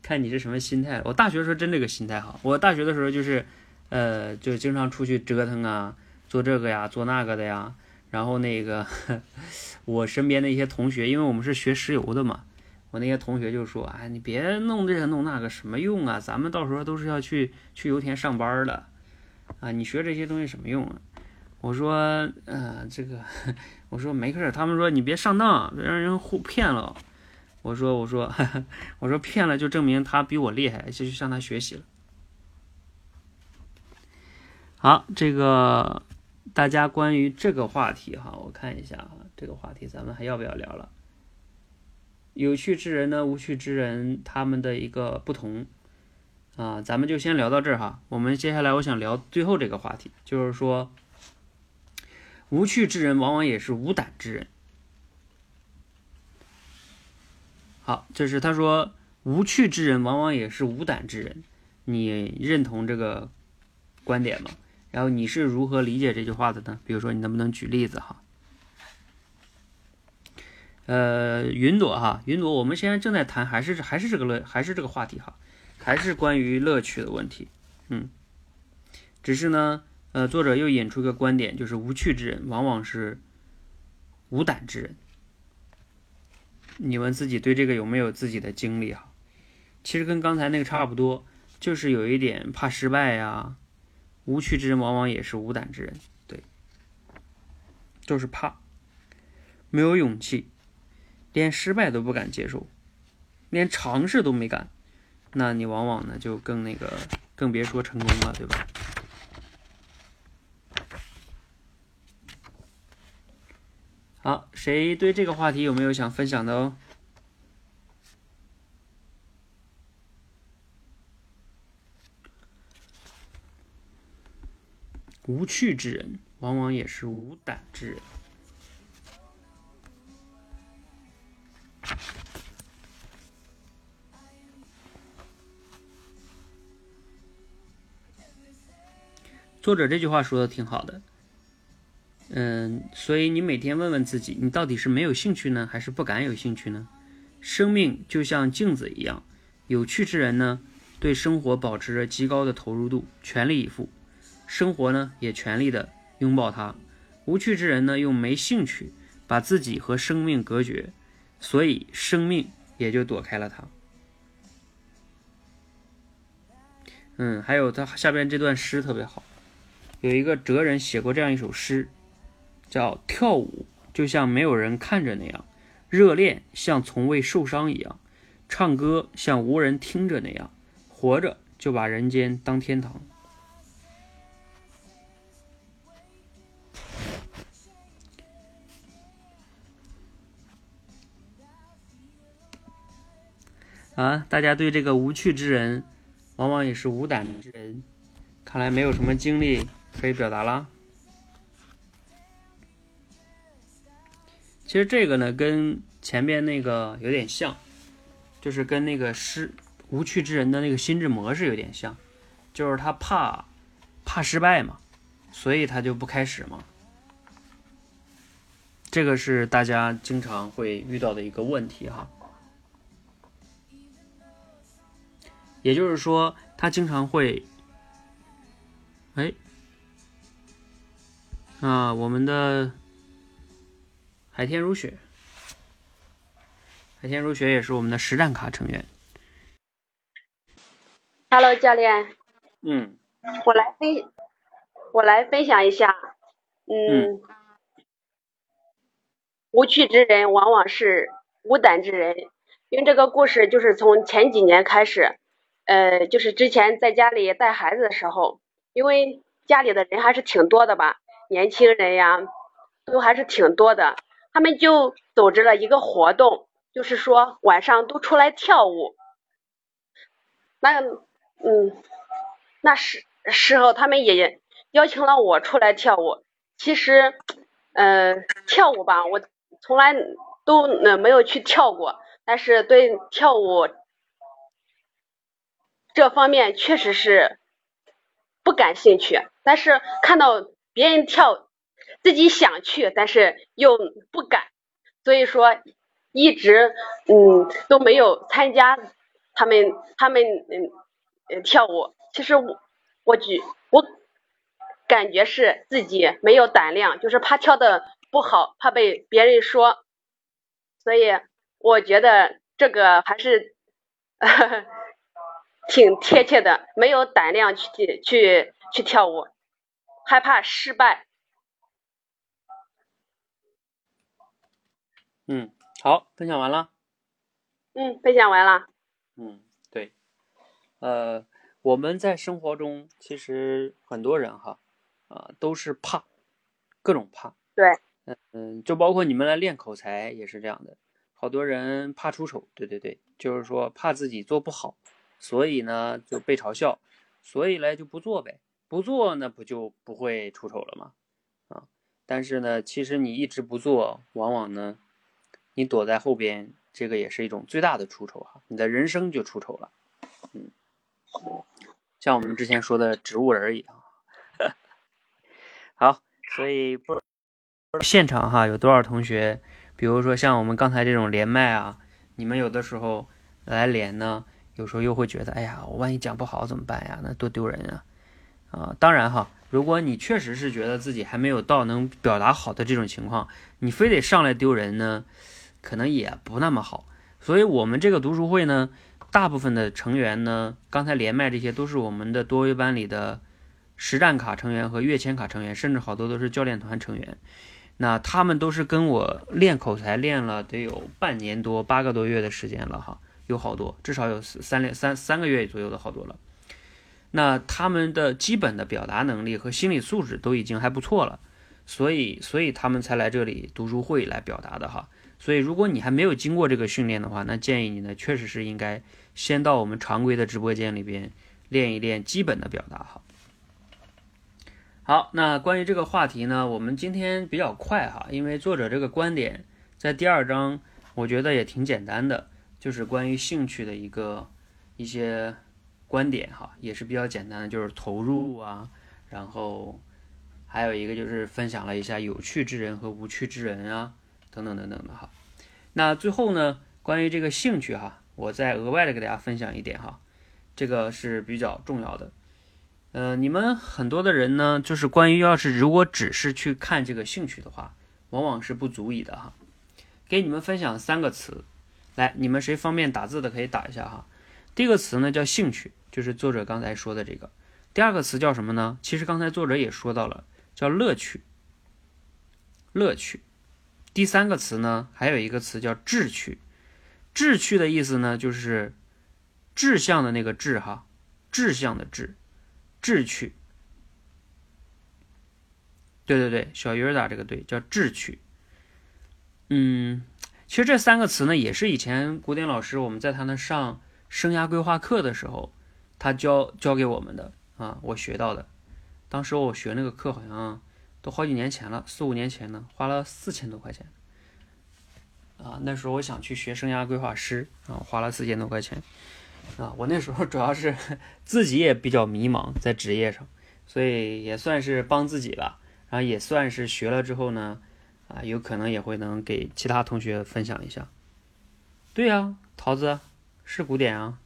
看你是什么心态。我大学的时候真这个心态哈，我大学的时候就是，呃，就经常出去折腾啊，做这个呀，做那个的呀，然后那个 我身边的一些同学，因为我们是学石油的嘛。我那些同学就说：“哎，你别弄这个弄那个，什么用啊？咱们到时候都是要去去油田上班的，啊，你学这些东西什么用啊？”我说：“呃，这个，我说没事。”他们说：“你别上当，别让人互骗了。”我说：“我说，我说骗了就证明他比我厉害，就去向他学习了。”好，这个大家关于这个话题哈，我看一下哈，这个话题咱们还要不要聊了？有趣之人呢，无趣之人，他们的一个不同啊，咱们就先聊到这儿哈。我们接下来我想聊最后这个话题，就是说，无趣之人往往也是无胆之人。好，这是他说，无趣之人往往也是无胆之人。你认同这个观点吗？然后你是如何理解这句话的呢？比如说，你能不能举例子哈？呃，云朵哈，云朵，我们现在正在谈，还是还是这个乐，还是这个话题哈，还是关于乐趣的问题，嗯，只是呢，呃，作者又引出一个观点，就是无趣之人往往是无胆之人。你们自己对这个有没有自己的经历哈？其实跟刚才那个差不多，就是有一点怕失败呀，无趣之人往往也是无胆之人，对，就是怕，没有勇气，连失败都不敢接受，连尝试都没敢，那你往往呢就更那个，更别说成功了，对吧？好，谁对这个话题有没有想分享的哦？无趣之人，往往也是无胆之人。作者这句话说的挺好的，嗯，所以你每天问问自己，你到底是没有兴趣呢，还是不敢有兴趣呢？生命就像镜子一样，有趣之人呢，对生活保持着极高的投入度，全力以赴。生活呢，也全力的拥抱它；无趣之人呢，又没兴趣，把自己和生命隔绝，所以生命也就躲开了他。嗯，还有他下边这段诗特别好，有一个哲人写过这样一首诗，叫“跳舞就像没有人看着那样，热恋像从未受伤一样，唱歌像无人听着那样，活着就把人间当天堂。”啊，大家对这个无趣之人，往往也是无胆之人，看来没有什么经历可以表达啦。其实这个呢，跟前面那个有点像，就是跟那个失无趣之人的那个心智模式有点像，就是他怕怕失败嘛，所以他就不开始嘛。这个是大家经常会遇到的一个问题哈。也就是说，他经常会，哎，啊，我们的海天如雪，海天如雪也是我们的实战卡成员。Hello，教练。嗯。我来分，我来分享一下。嗯。无趣之人往往是无胆之人，因为这个故事就是从前几年开始。呃，就是之前在家里带孩子的时候，因为家里的人还是挺多的吧，年轻人呀，都还是挺多的，他们就组织了一个活动，就是说晚上都出来跳舞。那嗯，那时时候他们也邀请了我出来跳舞。其实，呃，跳舞吧，我从来都呃没有去跳过，但是对跳舞。这方面确实是不感兴趣，但是看到别人跳，自己想去，但是又不敢，所以说一直嗯都没有参加他们他们嗯嗯跳舞。其实我我觉我感觉是自己没有胆量，就是怕跳的不好，怕被别人说，所以我觉得这个还是。挺贴切的，没有胆量去去去跳舞，害怕失败。嗯，好，分享完了。嗯，分享完了。嗯，对，呃，我们在生活中其实很多人哈，啊，都是怕，各种怕。对。嗯就包括你们来练口才也是这样的，好多人怕出丑，对对对，就是说怕自己做不好。所以呢，就被嘲笑，所以呢就不做呗，不做那不就不会出丑了吗？啊，但是呢，其实你一直不做，往往呢，你躲在后边，这个也是一种最大的出丑哈，你的人生就出丑了。嗯，像我们之前说的植物人一样。好，所以不现场哈有多少同学，比如说像我们刚才这种连麦啊，你们有的时候来连呢？有时候又会觉得，哎呀，我万一讲不好怎么办呀？那多丢人啊！啊，当然哈，如果你确实是觉得自己还没有到能表达好的这种情况，你非得上来丢人呢，可能也不那么好。所以，我们这个读书会呢，大部分的成员呢，刚才连麦这些都是我们的多维班里的实战卡成员和跃迁卡成员，甚至好多都是教练团成员。那他们都是跟我练口才练了得有半年多、八个多月的时间了哈，有好多，至少有三两三三个月左右的好多了。那他们的基本的表达能力和心理素质都已经还不错了，所以所以他们才来这里读书会来表达的哈。所以如果你还没有经过这个训练的话，那建议你呢，确实是应该先到我们常规的直播间里边练一练基本的表达哈。好，那关于这个话题呢，我们今天比较快哈，因为作者这个观点在第二章，我觉得也挺简单的，就是关于兴趣的一个一些观点哈，也是比较简单的，就是投入啊，然后还有一个就是分享了一下有趣之人和无趣之人啊，等等等等的哈。那最后呢，关于这个兴趣哈，我再额外的给大家分享一点哈，这个是比较重要的。呃，你们很多的人呢，就是关于要是如果只是去看这个兴趣的话，往往是不足以的哈。给你们分享三个词，来，你们谁方便打字的可以打一下哈。第一个词呢叫兴趣，就是作者刚才说的这个。第二个词叫什么呢？其实刚才作者也说到了，叫乐趣。乐趣。第三个词呢，还有一个词叫志趣。志趣的意思呢，就是志向的那个志哈，志向的志。志趣，对对对，小鱼儿打这个对，叫志趣。嗯，其实这三个词呢，也是以前古典老师我们在他那上生涯规划课的时候，他教教给我们的啊，我学到的。当时我学那个课好像都好几年前了，四五年前呢，花了四千多块钱。啊，那时候我想去学生涯规划师啊，花了四千多块钱。啊，我那时候主要是自己也比较迷茫在职业上，所以也算是帮自己吧。然后也算是学了之后呢，啊，有可能也会能给其他同学分享一下。对呀，桃子是古典啊，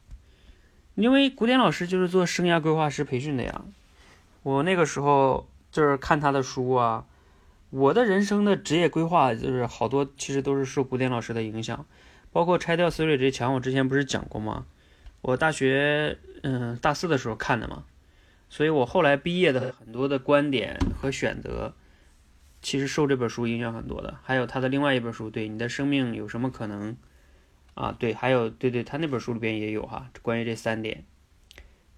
因为古典老师就是做生涯规划师培训的呀。我那个时候就是看他的书啊，我的人生的职业规划就是好多其实都是受古典老师的影响，包括拆掉死水这墙，我之前不是讲过吗？我大学嗯大四的时候看的嘛，所以我后来毕业的很多的观点和选择，其实受这本书影响很多的。还有他的另外一本书，对你的生命有什么可能啊？对，还有对对，他那本书里边也有哈，关于这三点。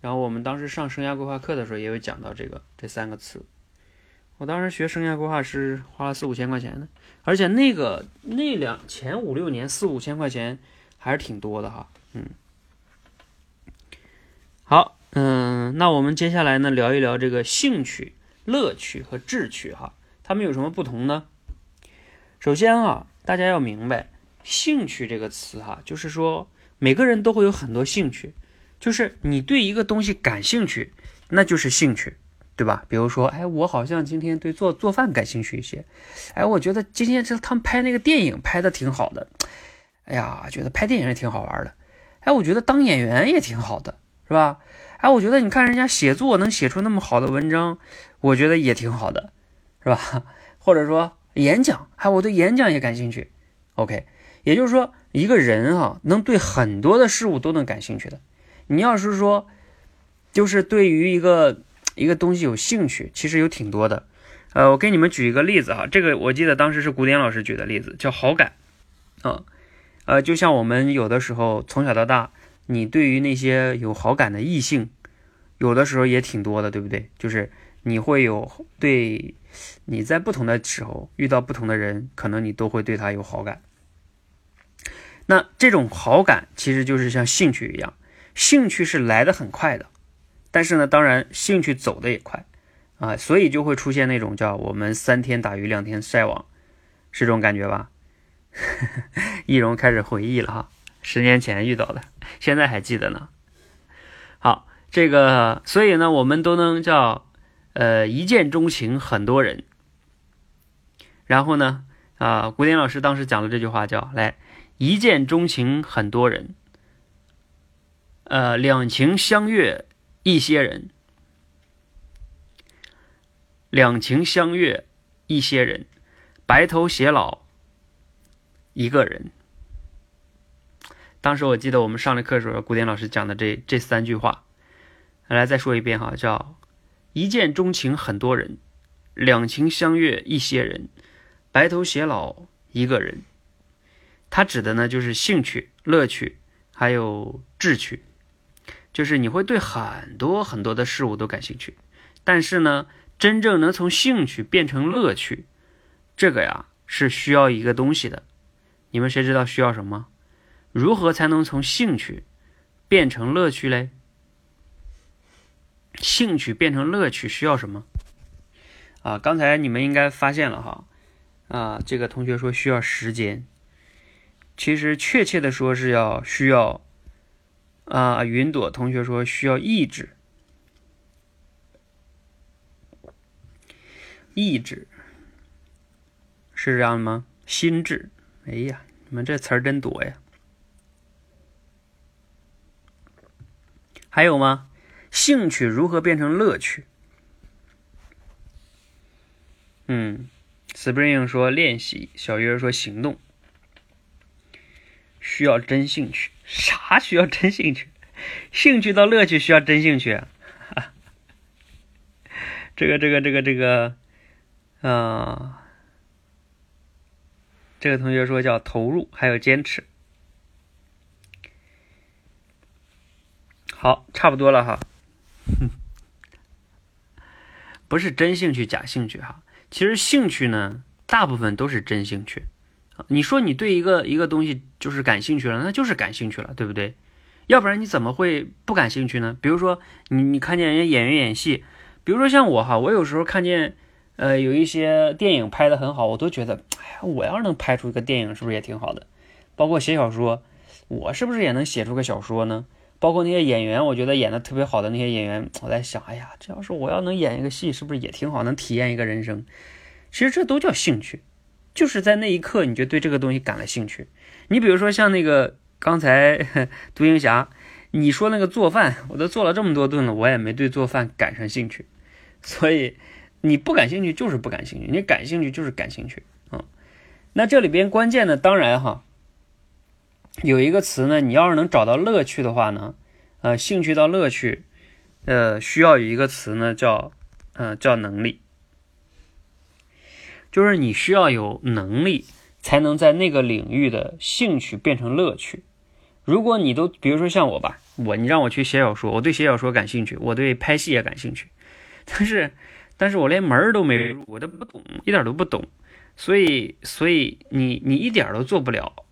然后我们当时上生涯规划课的时候也有讲到这个这三个词。我当时学生涯规划师花了四五千块钱呢，而且那个那两前五六年四五千块钱还是挺多的哈，嗯。好，嗯，那我们接下来呢聊一聊这个兴趣、乐趣和志趣哈，他们有什么不同呢？首先啊，大家要明白“兴趣”这个词哈，就是说每个人都会有很多兴趣，就是你对一个东西感兴趣，那就是兴趣，对吧？比如说，哎，我好像今天对做做饭感兴趣一些，哎，我觉得今天这他们拍那个电影拍的挺好的，哎呀，觉得拍电影也挺好玩的，哎，我觉得当演员也挺好的。是吧？哎，我觉得你看人家写作能写出那么好的文章，我觉得也挺好的，是吧？或者说演讲，哎，我对演讲也感兴趣。OK，也就是说，一个人啊，能对很多的事物都能感兴趣的。你要是说，就是对于一个一个东西有兴趣，其实有挺多的。呃，我给你们举一个例子哈，这个我记得当时是古典老师举的例子，叫好感。啊，呃，就像我们有的时候从小到大。你对于那些有好感的异性，有的时候也挺多的，对不对？就是你会有对，你在不同的时候遇到不同的人，可能你都会对他有好感。那这种好感其实就是像兴趣一样，兴趣是来的很快的，但是呢，当然兴趣走的也快啊，所以就会出现那种叫我们三天打鱼两天晒网，是这种感觉吧？易容开始回忆了哈。十年前遇到的，现在还记得呢。好，这个，所以呢，我们都能叫，呃，一见钟情很多人。然后呢，啊，古典老师当时讲的这句话叫“来，一见钟情很多人，呃，两情相悦一些人，两情相悦一些人，白头偕老一个人。”当时我记得我们上了课时候，古典老师讲的这这三句话，来再说一遍哈，叫一见钟情很多人，两情相悦一些人，白头偕老一个人。它指的呢就是兴趣、乐趣，还有志趣，就是你会对很多很多的事物都感兴趣。但是呢，真正能从兴趣变成乐趣，这个呀是需要一个东西的。你们谁知道需要什么？如何才能从兴趣变成乐趣嘞？兴趣变成乐趣需要什么？啊，刚才你们应该发现了哈，啊，这个同学说需要时间，其实确切的说是要需要，啊，云朵同学说需要意志，意志是这样吗？心智，哎呀，你们这词儿真多呀，还有吗？兴趣如何变成乐趣？嗯，Spring 说练习，小鱼儿说行动，需要真兴趣。啥需要真兴趣？兴趣到乐趣需要真兴趣？这个这个这个这个，啊，这个同学说叫投入，还有坚持。好，差不多了哈。哼，不是真兴趣假兴趣哈。其实兴趣呢，大部分都是真兴趣。你说你对一个一个东西就是感兴趣了，那就是感兴趣了，对不对？要不然你怎么会不感兴趣呢？比如说你你看见人家演员演戏，比如说像我哈，我有时候看见呃有一些电影拍的很好，我都觉得哎呀，我要是能拍出一个电影，是不是也挺好的？包括写小说，我是不是也能写出个小说呢？包括那些演员，我觉得演的特别好的那些演员，我在想，哎呀，这要是我要能演一个戏，是不是也挺好，能体验一个人生？其实这都叫兴趣，就是在那一刻你就对这个东西感了兴趣。你比如说像那个刚才 独行侠，你说那个做饭，我都做了这么多顿了，我也没对做饭感上兴趣。所以你不感兴趣就是不感兴趣，你感兴趣就是感兴趣啊。那这里边关键的当然哈。有一个词呢，你要是能找到乐趣的话呢，呃，兴趣到乐趣，呃，需要有一个词呢，叫，呃，叫能力，就是你需要有能力，才能在那个领域的兴趣变成乐趣。如果你都，比如说像我吧，我你让我去写小说，我对写小说感兴趣，我对拍戏也感兴趣，但是，但是我连门儿都没入，我都不懂，一点都不懂，所以，所以你你一点都做不了。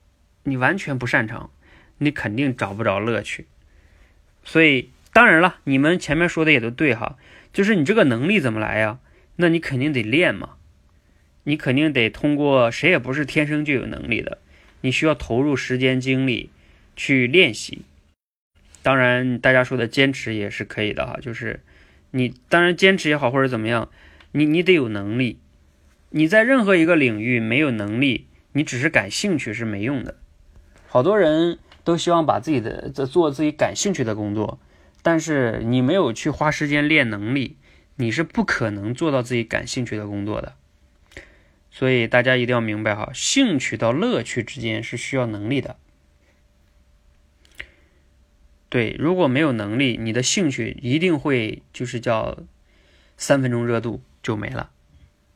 你完全不擅长，你肯定找不着乐趣。所以当然了，你们前面说的也都对哈，就是你这个能力怎么来呀？那你肯定得练嘛，你肯定得通过，谁也不是天生就有能力的，你需要投入时间精力去练习。当然，大家说的坚持也是可以的哈，就是你当然坚持也好或者怎么样，你你得有能力。你在任何一个领域没有能力，你只是感兴趣是没用的。好多人都希望把自己的做自己感兴趣的工作，但是你没有去花时间练能力，你是不可能做到自己感兴趣的工作的。所以大家一定要明白哈，兴趣到乐趣之间是需要能力的。对，如果没有能力，你的兴趣一定会就是叫三分钟热度就没了，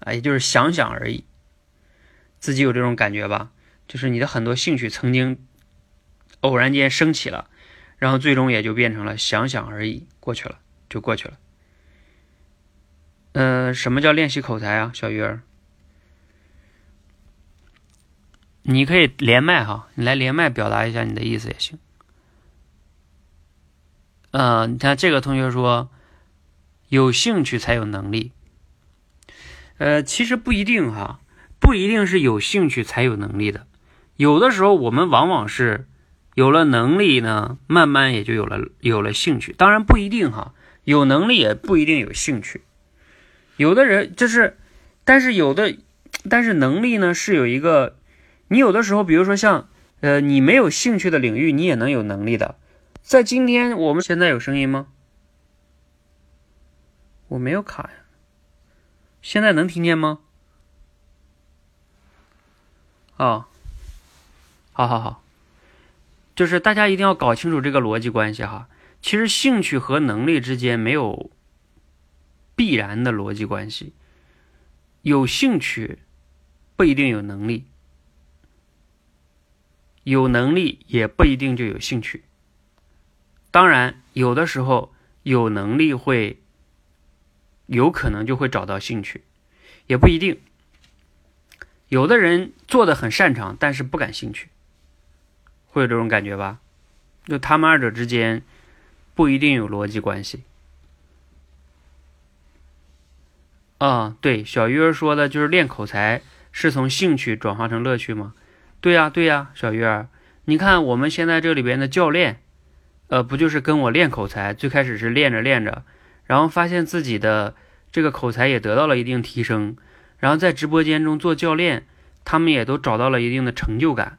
啊，也就是想想而已。自己有这种感觉吧？就是你的很多兴趣曾经偶然间升起了，然后最终也就变成了想想而已，过去了就过去了。嗯，什么叫练习口才啊，小鱼儿？你可以连麦哈，你来连麦表达一下你的意思也行。嗯，你看这个同学说，有兴趣才有能力。呃，其实不一定哈，不一定是有兴趣才有能力的。有的时候，我们往往是有了能力呢，慢慢也就有了有了兴趣。当然不一定哈，有能力也不一定有兴趣。有的人就是，但是有的，但是能力呢是有一个，你有的时候，比如说像呃，你没有兴趣的领域，你也能有能力的。在今天，我们现在有声音吗？我没有卡呀，现在能听见吗？啊。好好好，就是大家一定要搞清楚这个逻辑关系哈。其实兴趣和能力之间没有必然的逻辑关系。有兴趣不一定有能力，有能力也不一定就有兴趣。当然，有的时候有能力会有可能就会找到兴趣，也不一定。有的人做的很擅长，但是不感兴趣，会有这种感觉吧？就他们二者之间不一定有逻辑关系。啊，对，小鱼儿说的就是练口才是从兴趣转化成乐趣吗？对呀，对呀，小鱼儿，你看我们现在这里边的教练，呃，不就是跟我练口才？最开始是练着练着，然后发现自己的这个口才也得到了一定提升，然后在直播间中做教练，他们也都找到了一定的成就感，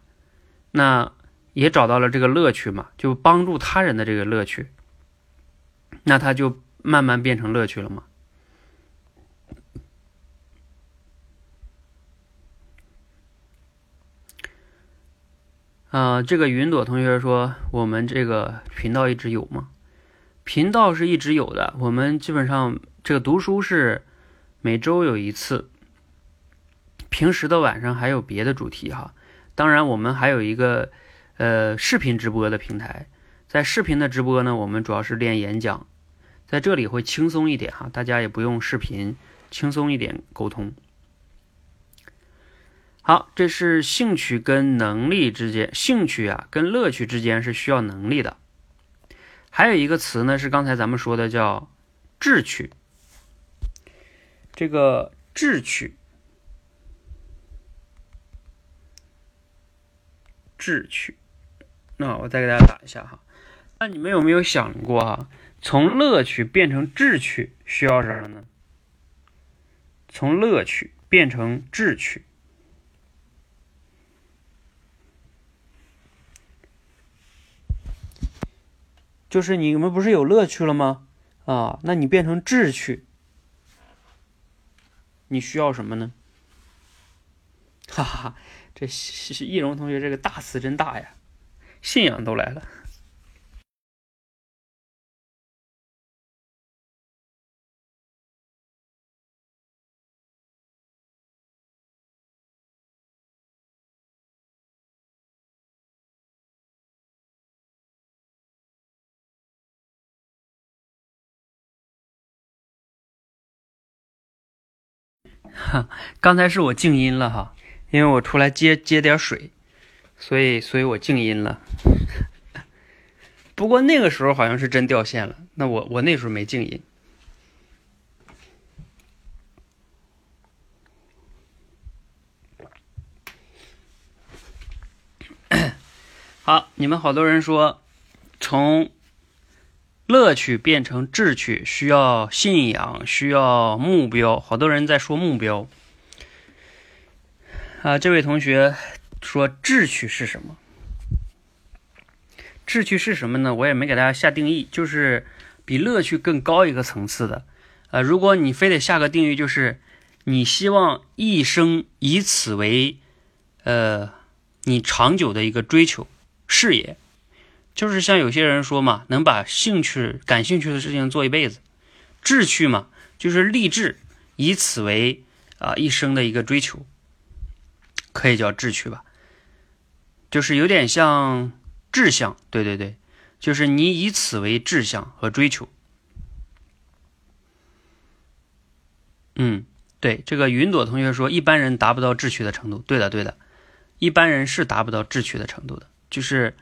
那也找到了这个乐趣嘛，就帮助他人的这个乐趣，那他就慢慢变成乐趣了嘛。啊，这个云朵同学说，我们这个频道一直有吗？频道是一直有的，我们基本上这个读书是每周有一次，平时的晚上还有别的主题哈。当然，我们还有一个呃视频直播的平台，在视频的直播呢，我们主要是练演讲，在这里会轻松一点哈，大家也不用视频，轻松一点沟通。好，这是兴趣跟能力之间，兴趣啊跟乐趣之间是需要能力的。还有一个词呢，是刚才咱们说的叫志趣。这个志趣，志趣，那我再给大家打一下哈。那你们有没有想过哈，从乐趣变成志趣需要什么呢？从乐趣变成志趣。就是你们不是有乐趣了吗？啊，那你变成志趣，你需要什么呢？哈哈，这易容同学这个大词真大呀，信仰都来了。哈，刚才是我静音了哈，因为我出来接接点水，所以所以我静音了。不过那个时候好像是真掉线了，那我我那时候没静音。好，你们好多人说从。乐趣变成志趣，需要信仰，需要目标。好多人在说目标啊。这位同学说志趣是什么？志趣是什么呢？我也没给大家下定义，就是比乐趣更高一个层次的。呃，如果你非得下个定义，就是你希望一生以此为呃你长久的一个追求事业。就是像有些人说嘛，能把兴趣、感兴趣的事情做一辈子，志趣嘛，就是立志以此为啊一生的一个追求，可以叫志趣吧。就是有点像志向，对对对，就是你以此为志向和追求。嗯，对，这个云朵同学说，一般人达不到志趣的程度。对的，对的，一般人是达不到志趣的程度的，就是。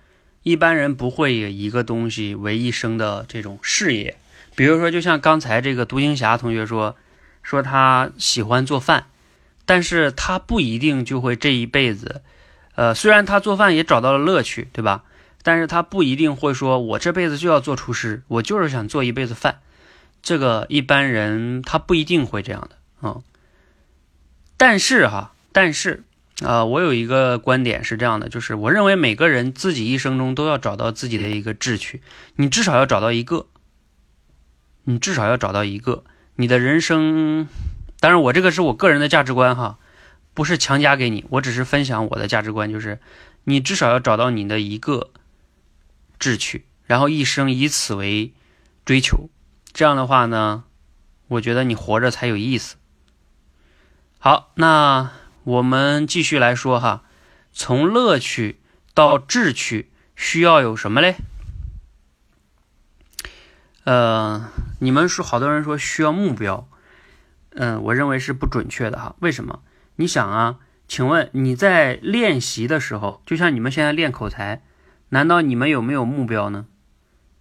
一般人不会以一个东西为一生的这种事业，比如说，就像刚才这个独行侠同学说，说他喜欢做饭，但是他不一定就会这一辈子，呃，虽然他做饭也找到了乐趣，对吧？但是他不一定会说，我这辈子就要做厨师，我就是想做一辈子饭，这个一般人他不一定会这样的啊。但是哈，但是。啊，我有一个观点是这样的，就是我认为每个人自己一生中都要找到自己的一个志趣，你至少要找到一个，你至少要找到一个，你的人生，当然我这个是我个人的价值观哈，不是强加给你，我只是分享我的价值观，就是你至少要找到你的一个志趣，然后一生以此为追求，这样的话呢，我觉得你活着才有意思。好，那我们继续来说哈，从乐趣到志趣需要有什么嘞？呃，你们说好多人说需要目标，嗯，我认为是不准确的哈。为什么？你想啊，请问你在练习的时候，就像你们现在练口才，难道你们有没有目标呢？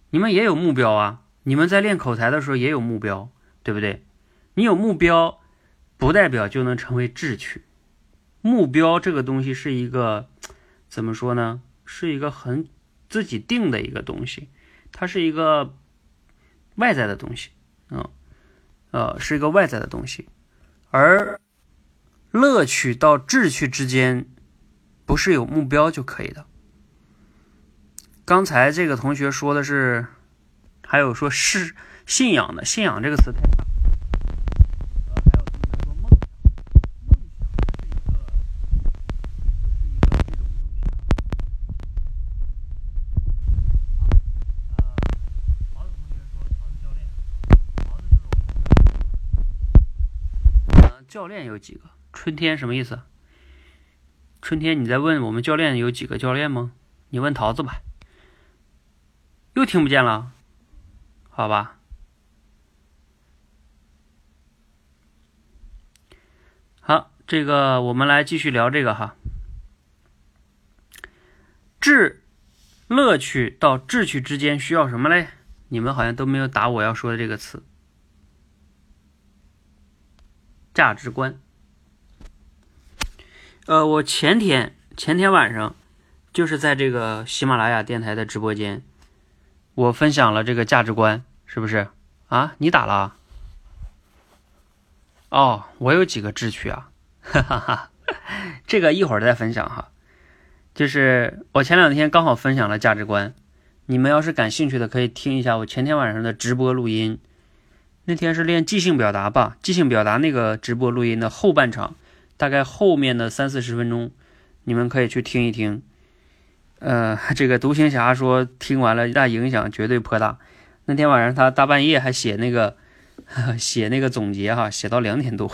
你们也有目标啊，你们在练口才的时候也有目标，对不对？你有目标。不代表就能成为智趣。目标这个东西是一个怎么说呢？是一个很自己定的一个东西，它是一个外在的东西，嗯，呃，是一个外在的东西。而乐趣到志趣之间，不是有目标就可以的。刚才这个同学说的是，还有说是信仰的，信仰这个词太大。教练有几个？春天什么意思？春天你在问我们教练有几个教练吗？你问桃子吧。又听不见了？好吧。好，这个我们来继续聊这个哈。智乐趣到智趣之间需要什么嘞？你们好像都没有答我要说的这个词。价值观。呃，我前天前天晚上就是在这个喜马拉雅电台的直播间，我分享了这个价值观，是不是啊？你打了？哦，我有几个智趣啊，哈哈哈，这个一会儿再分享哈。就是我前两天刚好分享了价值观，你们要是感兴趣的，可以听一下我前天晚上的直播录音。那天是练即兴表达吧？即兴表达那个直播录音的后半场，大概后面的三四十分钟，你们可以去听一听。呃，这个独行侠说听完了，那影响绝对颇大。那天晚上他大半夜还写那个 写那个总结哈，写到两点多。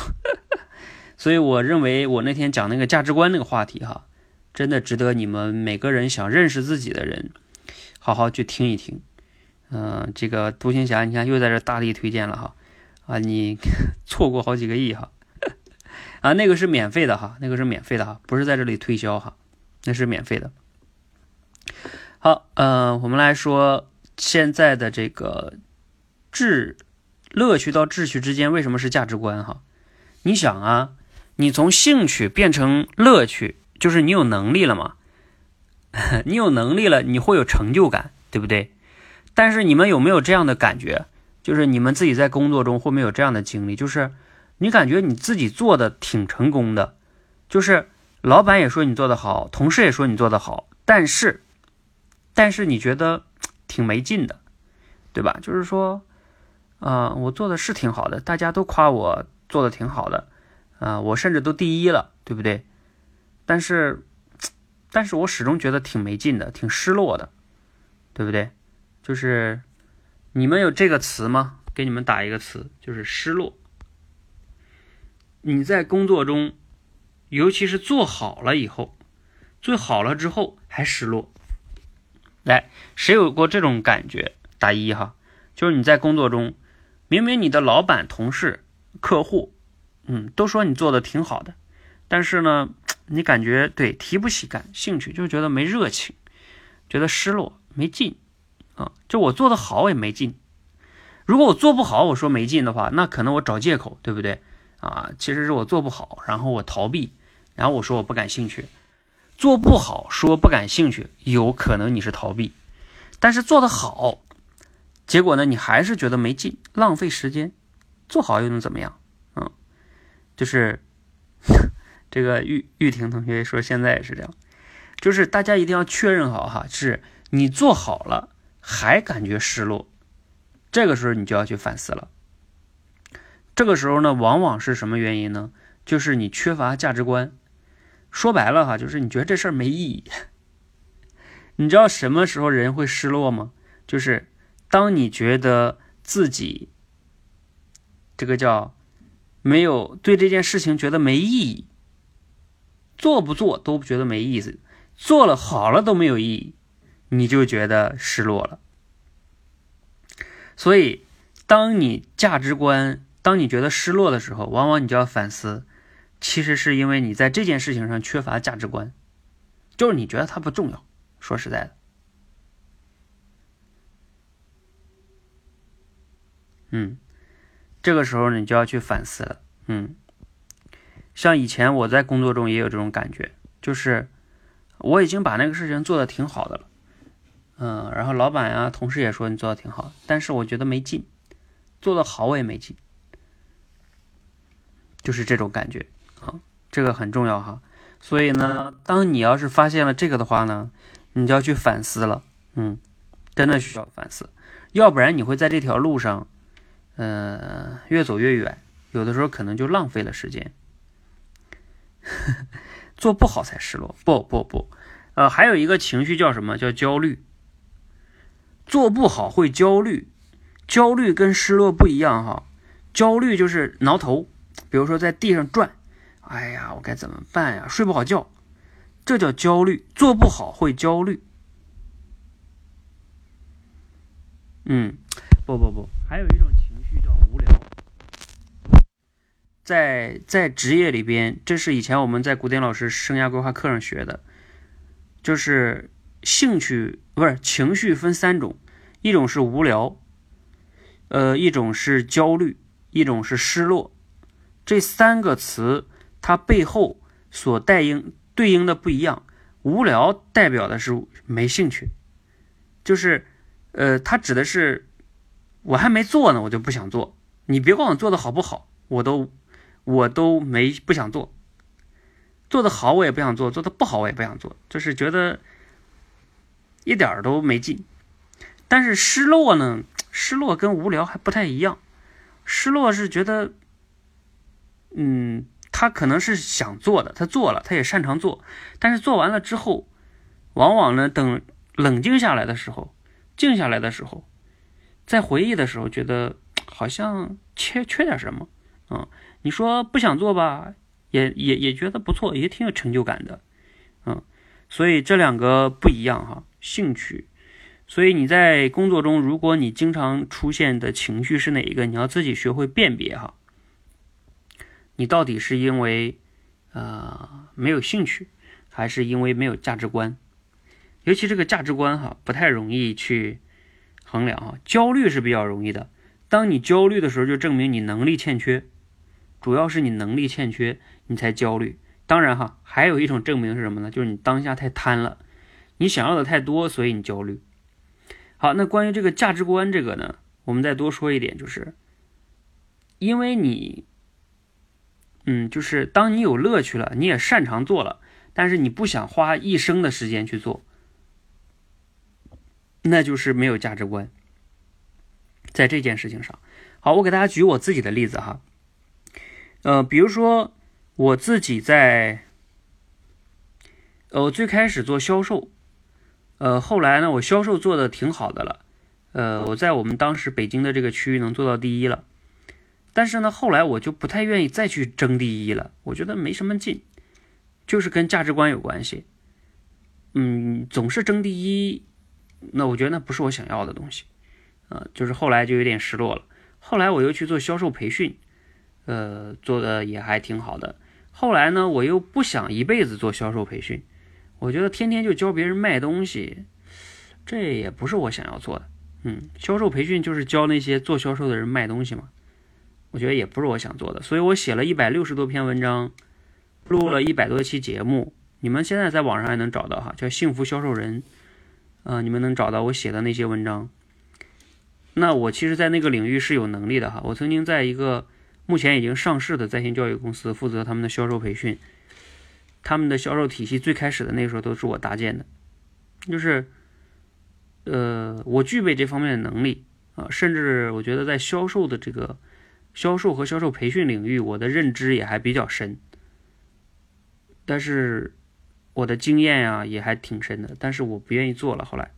所以我认为我那天讲那个价值观那个话题哈，真的值得你们每个人想认识自己的人好好去听一听。嗯，这个独行侠，你看又在这大力推荐了哈，啊，你错过好几个亿哈，啊，那个是免费的哈，那个是免费的哈，不是在这里推销哈，那是免费的。好，嗯，我们来说现在的这个智乐趣到秩序之间为什么是价值观哈？你想啊，你从兴趣变成乐趣，就是你有能力了嘛？你有能力了，你会有成就感，对不对？但是你们有没有这样的感觉？就是你们自己在工作中会没有这样的经历？就是你感觉你自己做的挺成功的，就是老板也说你做的好，同事也说你做的好，但是，但是你觉得挺没劲的，对吧？就是说，啊，我做的是挺好的，大家都夸我做的挺好的，啊，我甚至都第一了，对不对？但是，但是我始终觉得挺没劲的，挺失落的，对不对？就是你们有这个词吗？给你们打一个词，就是失落。你在工作中，尤其是做好了以后，做好了之后还失落。来，谁有过这种感觉？打一哈。就是你在工作中，明明你的老板、同事、客户，嗯，都说你做的挺好的，但是呢，你感觉对提不起感兴趣，就觉得没热情，觉得失落，没劲。啊，就我做的好也没劲。如果我做不好，我说没劲的话，那可能我找借口，对不对？啊，其实是我做不好，然后我逃避，然后我说我不感兴趣。做不好说不感兴趣，有可能你是逃避，但是做的好，结果呢，你还是觉得没劲，浪费时间。做好又能怎么样？嗯，就是 这个玉玉婷同学说现在也是这样，就是大家一定要确认好哈，是你做好了。还感觉失落，这个时候你就要去反思了。这个时候呢，往往是什么原因呢？就是你缺乏价值观。说白了哈，就是你觉得这事儿没意义。你知道什么时候人会失落吗？就是当你觉得自己这个叫没有对这件事情觉得没意义，做不做都觉得没意思，做了好了都没有意义，你就觉得失落了。所以，当你价值观，当你觉得失落的时候，往往你就要反思，其实是因为你在这件事情上缺乏价值观，就是你觉得它不重要。说实在的，嗯，这个时候你就要去反思了。嗯，像以前我在工作中也有这种感觉，就是我已经把那个事情做的挺好的了。嗯，然后老板呀、同事也说你做的挺好，但是我觉得没劲，做的好我也没劲，就是这种感觉啊，这个很重要哈。所以呢，当你要是发现了这个的话呢，你就要去反思了，嗯，真的需要反思，要不然你会在这条路上，呃，越走越远，有的时候可能就浪费了时间，做不好才失落，不不不，呃，还有一个情绪叫什么叫焦虑。做不好会焦虑，焦虑跟失落不一样哈。焦虑就是挠头，比如说在地上转，哎呀，我该怎么办呀？睡不好觉，这叫焦虑。做不好会焦虑。嗯，不不不，还有一种情绪叫无聊。在在职业里边，这是以前我们在古典老师生涯规划课上学的，就是。兴趣不是情绪分三种，一种是无聊，呃，一种是焦虑，一种是失落。这三个词它背后所代应对应的不一样。无聊代表的是没兴趣，就是呃，它指的是我还没做呢，我就不想做。你别管我做的好不好，我都我都没不想做。做的好我也不想做，做的不好我也不想做，就是觉得。一点儿都没劲，但是失落呢？失落跟无聊还不太一样。失落是觉得，嗯，他可能是想做的，他做了，他也擅长做，但是做完了之后，往往呢，等冷静下来的时候，静下来的时候，在回忆的时候，觉得好像缺缺点什么。嗯，你说不想做吧，也也也觉得不错，也挺有成就感的。嗯，所以这两个不一样哈。兴趣，所以你在工作中，如果你经常出现的情绪是哪一个，你要自己学会辨别哈。你到底是因为呃没有兴趣，还是因为没有价值观？尤其这个价值观哈，不太容易去衡量哈。焦虑是比较容易的，当你焦虑的时候，就证明你能力欠缺，主要是你能力欠缺，你才焦虑。当然哈，还有一种证明是什么呢？就是你当下太贪了。你想要的太多，所以你焦虑。好，那关于这个价值观这个呢，我们再多说一点，就是因为你，嗯，就是当你有乐趣了，你也擅长做了，但是你不想花一生的时间去做，那就是没有价值观。在这件事情上，好，我给大家举我自己的例子哈，呃，比如说我自己在，呃，最开始做销售。呃，后来呢，我销售做的挺好的了，呃，我在我们当时北京的这个区域能做到第一了。但是呢，后来我就不太愿意再去争第一了，我觉得没什么劲，就是跟价值观有关系。嗯，总是争第一，那我觉得那不是我想要的东西，啊，就是后来就有点失落了。后来我又去做销售培训，呃，做的也还挺好的。后来呢，我又不想一辈子做销售培训。我觉得天天就教别人卖东西，这也不是我想要做的。嗯，销售培训就是教那些做销售的人卖东西嘛。我觉得也不是我想做的，所以我写了一百六十多篇文章，录了一百多期节目。你们现在在网上还能找到哈，叫《幸福销售人》啊，你们能找到我写的那些文章。那我其实，在那个领域是有能力的哈。我曾经在一个目前已经上市的在线教育公司负责他们的销售培训。他们的销售体系最开始的那时候都是我搭建的，就是，呃，我具备这方面的能力啊，甚至我觉得在销售的这个销售和销售培训领域，我的认知也还比较深，但是我的经验呀也还挺深的，但是我不愿意做了。后来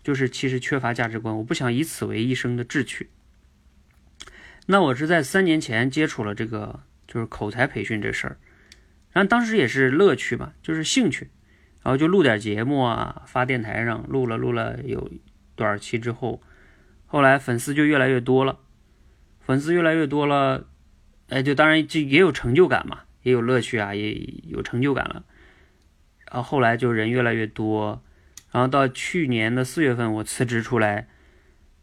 就是其实缺乏价值观，我不想以此为一生的志趣。那我是在三年前接触了这个就是口才培训这事儿，然后当时也是乐趣嘛，就是兴趣，然后就录点节目啊，发电台上录了录了有多少期之后，后来粉丝就越来越多了，粉丝越来越多了，哎，就当然就也有成就感嘛，也有乐趣啊，也有成就感了，然后后来就人越来越多，然后到去年的四月份我辞职出来。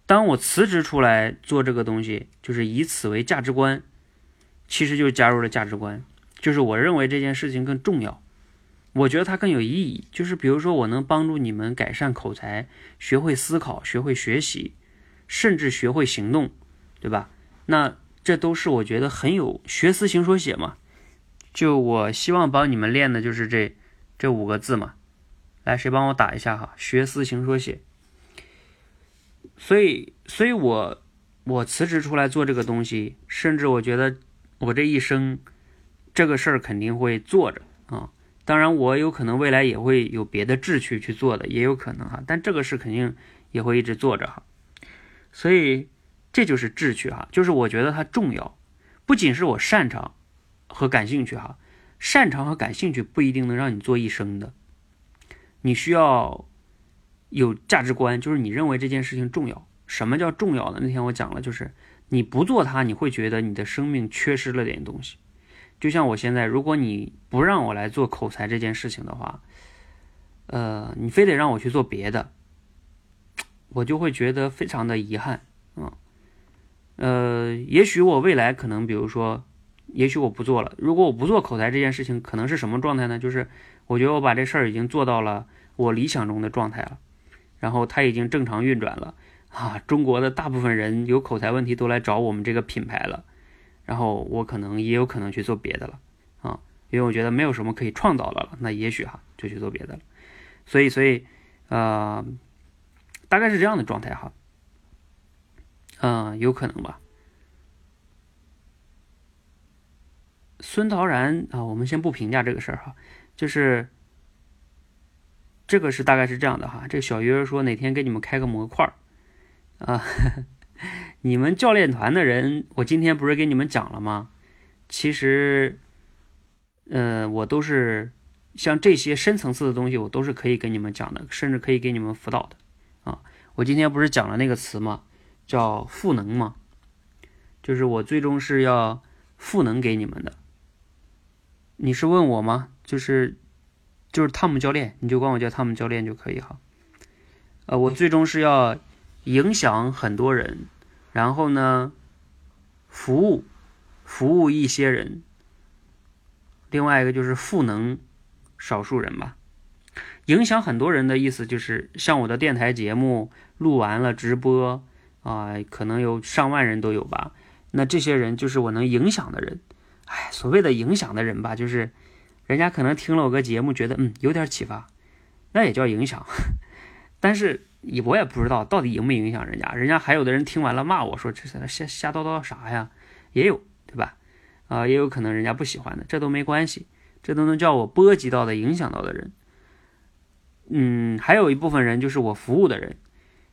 当我辞职出来做这个东西，就是以此为价值观，其实就加入了价值观，就是我认为这件事情更重要，我觉得它更有意义。就是比如说，我能帮助你们改善口才，学会思考，学会学习，甚至学会行动，对吧？那这都是我觉得很有学思行说写嘛。就我希望帮你们练的就是这这五个字嘛。来，谁帮我打一下哈？学思行说写。所以，所以我我辞职出来做这个东西，甚至我觉得我这一生这个事儿肯定会做着啊。当然，我有可能未来也会有别的志趣去做的，也有可能哈。但这个事肯定也会一直做着哈。所以这就是志趣哈，就是我觉得它重要，不仅是我擅长和感兴趣哈，擅长和感兴趣不一定能让你做一生的，你需要。有价值观，就是你认为这件事情重要。什么叫重要的？那天我讲了，就是你不做它，你会觉得你的生命缺失了点东西。就像我现在，如果你不让我来做口才这件事情的话，呃，你非得让我去做别的，我就会觉得非常的遗憾。呃，也许我未来可能，比如说，也许我不做了。如果我不做口才这件事情，可能是什么状态呢？就是我觉得我把这事儿已经做到了我理想中的状态了。然后它已经正常运转了啊！中国的大部分人有口才问题都来找我们这个品牌了，然后我可能也有可能去做别的了啊，因为我觉得没有什么可以创造的了，那也许哈就去做别的了。所以，所以，呃，大概是这样的状态哈，嗯，有可能吧。孙陶然啊，我们先不评价这个事儿哈，就是。这个是大概是这样的哈，这小鱼儿说哪天给你们开个模块儿啊？你们教练团的人，我今天不是给你们讲了吗？其实，呃，我都是像这些深层次的东西，我都是可以给你们讲的，甚至可以给你们辅导的啊。我今天不是讲了那个词吗？叫赋能吗？就是我最终是要赋能给你们的。你是问我吗？就是。就是汤姆教练，你就管我叫汤姆教练就可以哈。呃，我最终是要影响很多人，然后呢，服务服务一些人。另外一个就是赋能少数人吧。影响很多人的意思就是，像我的电台节目录完了直播啊，可能有上万人都有吧。那这些人就是我能影响的人。哎，所谓的影响的人吧，就是。人家可能听了我个节目，觉得嗯有点启发，那也叫影响。但是我也不知道到底影没影响人家。人家还有的人听完了骂我说这是瞎瞎叨叨啥呀？也有对吧？啊，也有可能人家不喜欢的，这都没关系，这都能叫我波及到的、影响到的人。嗯，还有一部分人就是我服务的人，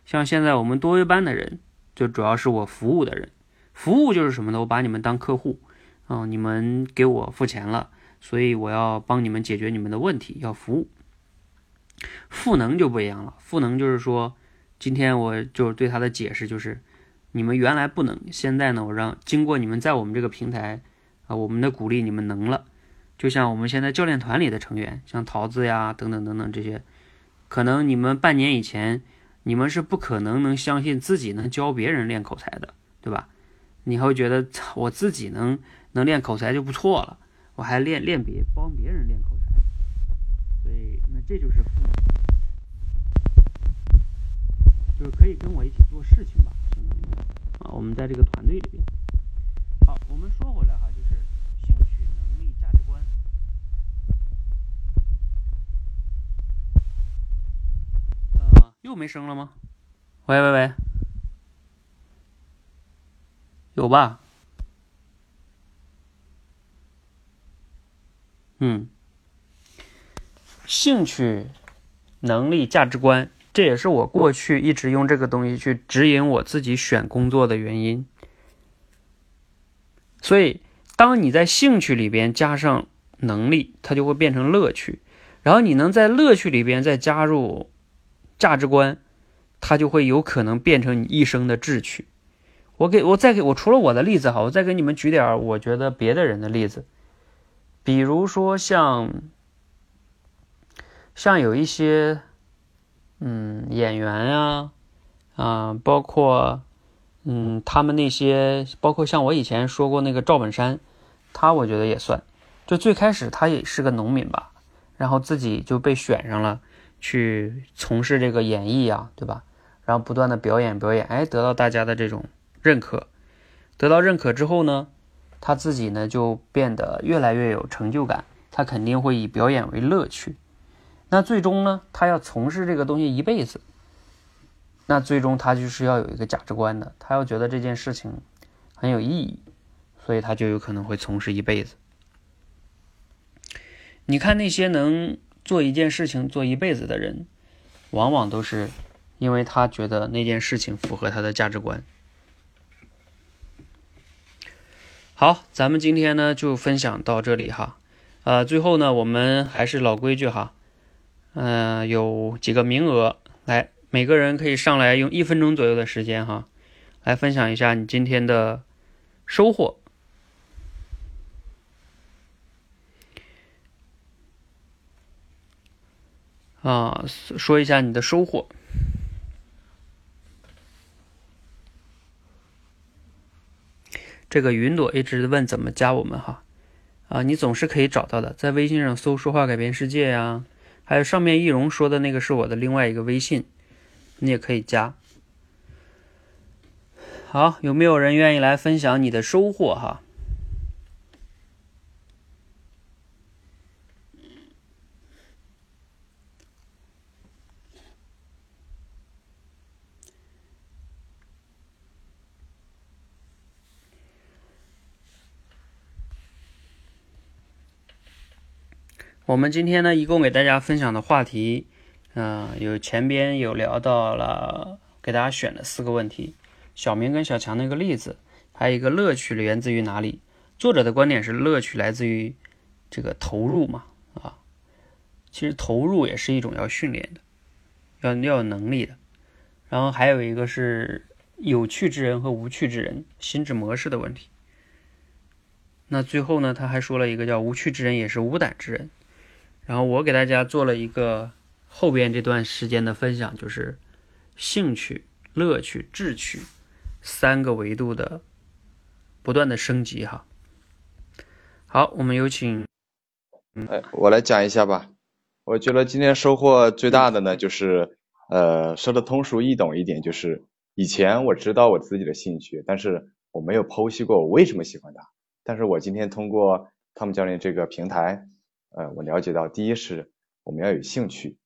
像现在我们多维班的人，就主要是我服务的人。服务就是什么呢？我把你们当客户，啊，你们给我付钱了。所以我要帮你们解决你们的问题，要服务。赋能就不一样了，赋能就是说，今天我就是对他的解释就是，你们原来不能，现在呢，我让经过你们在我们这个平台啊，我们的鼓励，你们能了。就像我们现在教练团里的成员，像桃子呀等等等等这些，可能你们半年以前，你们是不可能能相信自己能教别人练口才的，对吧？你还会觉得我自己能能练口才就不错了。我还练练别帮别人练口才，所以那这就是赋能，就是可以跟我一起做事情吧，相当于啊，我们在这个团队里边。好，我们说回来哈，就是兴趣、能力、价值观。呃，又没声了吗？喂喂喂，有吧？嗯，兴趣、能力、价值观，这也是我过去一直用这个东西去指引我自己选工作的原因。所以，当你在兴趣里边加上能力，它就会变成乐趣。然后你能在乐趣里边再加入价值观，它就会有可能变成你一生的志趣。我给我再给我除了我的例子哈，我再给你们举点我觉得别的人的例子，比如说像像有一些嗯演员啊啊，包括嗯他们那些，包括像我以前说过那个赵本山，他我觉得也算，就最开始他也是个农民吧。然后自己就被选上了，去从事这个演艺啊，对吧？然后不断的表演表演，哎，得到大家的这种认可。得到认可之后呢，他自己呢就变得越来越有成就感。他肯定会以表演为乐趣。那最终呢，他要从事这个东西一辈子。那最终他就是要有一个价值观的，他要觉得这件事情很有意义，所以他就有可能会从事一辈子。你看那些能做一件事情做一辈子的人，往往都是因为他觉得那件事情符合他的价值观。好，咱们今天呢就分享到这里哈。呃，最后呢，我们还是老规矩哈，嗯，有几个名额，来，每个人可以上来用一分钟左右的时间哈，来分享一下你今天的收获。啊，说一下你的收获。这个云朵一直问怎么加我们哈，啊，你总是可以找到的，在微信上搜“说话改变世界”呀，还有上面易容说的那个是我的另外一个微信，你也可以加。好，有没有人愿意来分享你的收获哈？我们今天呢，一共给大家分享的话题，嗯，有前边有聊到了，给大家选了四个问题，小明跟小强那个例子，还有一个乐趣源自于哪里？作者的观点是乐趣来自于这个投入嘛，啊，其实投入也是一种要训练的，要要有能力的。然后还有一个是有趣之人和无趣之人心智模式的问题。那最后呢，他还说了一个叫无趣之人也是无胆之人。然后我给大家做了一个后边这段时间的分享，就是兴趣、乐趣、志趣三个维度的不断的升级哈。好，我们有请，哎，我来讲一下吧。我觉得今天收获最大的呢，就是呃说的通俗易懂一点，就是以前我知道我自己的兴趣，但是我没有剖析过我为什么喜欢它。但是我今天通过汤姆教练这个平台。呃，我了解到，第一是我们要有兴趣，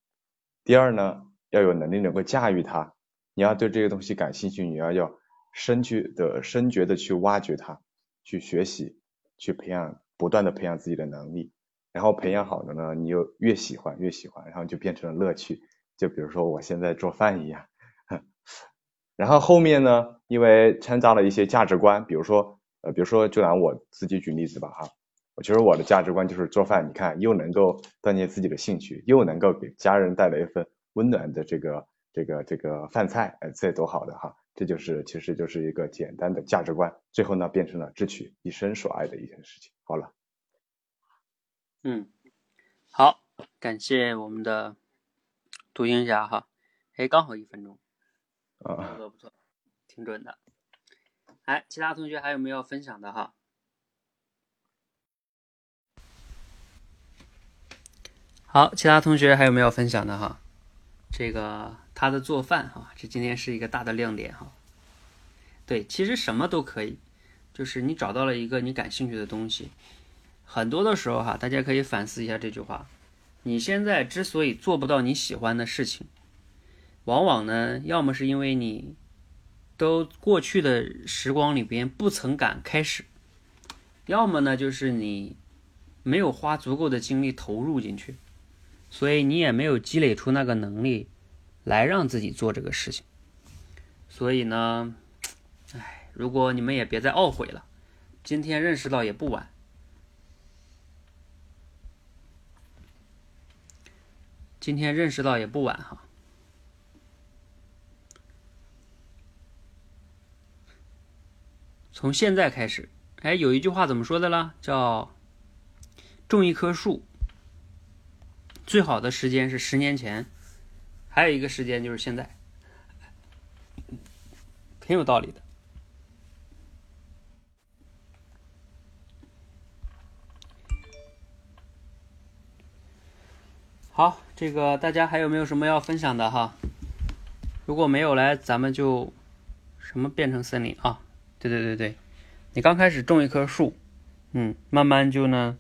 第二呢，要有能力能够驾驭它。你要对这个东西感兴趣，你要要深去的深觉的去挖掘它，去学习，去培养，不断的培养自己的能力。然后培养好了呢，你又越喜欢越喜欢，然后就变成了乐趣。就比如说我现在做饭一样。然后后面呢，因为掺杂了一些价值观，比如说呃，比如说就拿我自己举例子吧，哈。我觉得我的价值观就是做饭，你看又能够锻炼自己的兴趣，又能够给家人带来一份温暖的这个这个这个饭菜，哎，这多好的哈！这就是其实就是一个简单的价值观，最后呢变成了智取一生所爱的一件事情。好了，嗯，好，感谢我们的独行侠哈，哎，刚好一分钟，啊，不错不错，挺准的。哎，其他同学还有没有分享的哈？好，其他同学还有没有分享的哈？这个他的做饭哈，这今天是一个大的亮点哈。对，其实什么都可以，就是你找到了一个你感兴趣的东西。很多的时候哈，大家可以反思一下这句话：你现在之所以做不到你喜欢的事情，往往呢，要么是因为你都过去的时光里边不曾敢开始，要么呢，就是你没有花足够的精力投入进去。所以你也没有积累出那个能力，来让自己做这个事情。所以呢，哎，如果你们也别再懊悔了，今天认识到也不晚。今天认识到也不晚哈。从现在开始，哎，有一句话怎么说的了？叫种一棵树，最好的时间是十年前，还有一个时间就是现在，挺有道理的。好，这个大家还有没有什么要分享的哈？如果没有来，咱们就什么变成森林啊？对对对对，你刚开始种一棵树，嗯，慢慢就呢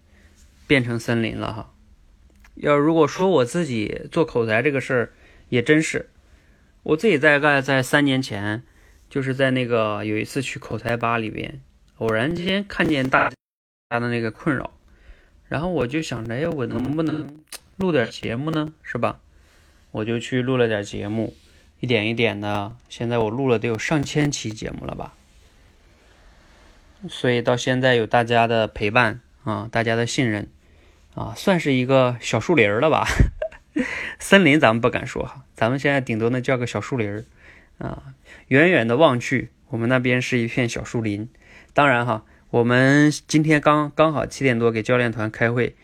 变成森林了哈。要如果说我自己做口才这个事儿，也真是，我自己大概在三年前，就是在那个有一次去口才吧里边，偶然间看见大家的那个困扰，然后我就想着，哎，我能不能录点节目呢？是吧？我就去录了点节目，一点一点的，现在我录了得有上千期节目了吧。所以到现在有大家的陪伴啊，大家的信任啊，算是一个小树林了吧？森林咱们不敢说哈，咱们现在顶多呢叫个小树林啊。远远的望去，我们那边是一片小树林。当然哈，我们今天刚刚好七点多给教练团开会，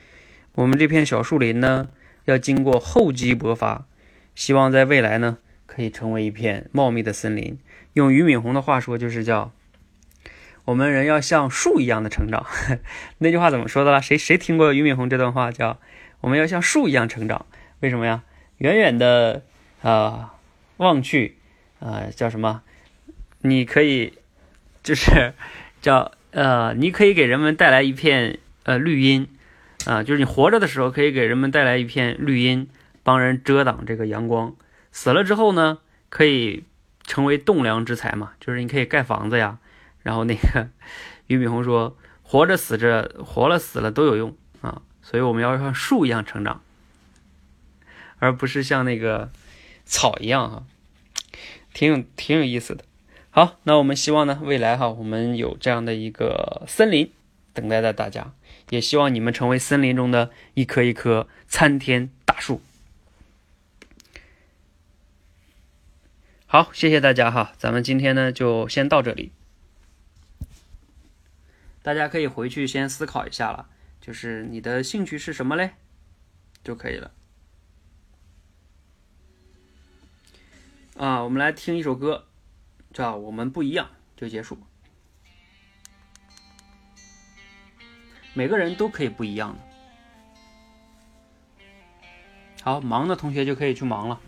我们这片小树林呢要经过厚积薄发，希望在未来呢可以成为一片茂密的森林。用俞敏洪的话说，就是叫。我们人要像树一样的成长，那句话怎么说的了？谁谁听过俞敏洪这段话？叫我们要像树一样成长。为什么呀？远远的啊望去，呃叫什么？你可以就是叫呃，你可以给人们带来一片呃绿荫啊，就是你活着的时候可以给人们带来一片绿荫，帮人遮挡这个阳光。死了之后呢，可以成为栋梁之材嘛，就是你可以盖房子呀。然后那个 俞敏洪说：“活着死着，活了死了都有用啊！所以我们要像树一样成长，而不是像那个草一样哈，挺有挺有意思的。好，那我们希望呢，未来哈，我们有这样的一个森林等待着大家，也希望你们成为森林中的一棵一棵参天大树。好，谢谢大家哈，咱们今天呢就先到这里。”大家可以回去先思考一下了，就是你的兴趣是什么嘞，就可以了。啊，我们来听一首歌，叫《我们不一样》，就结束。每个人都可以不一样的。好，忙的同学就可以去忙了。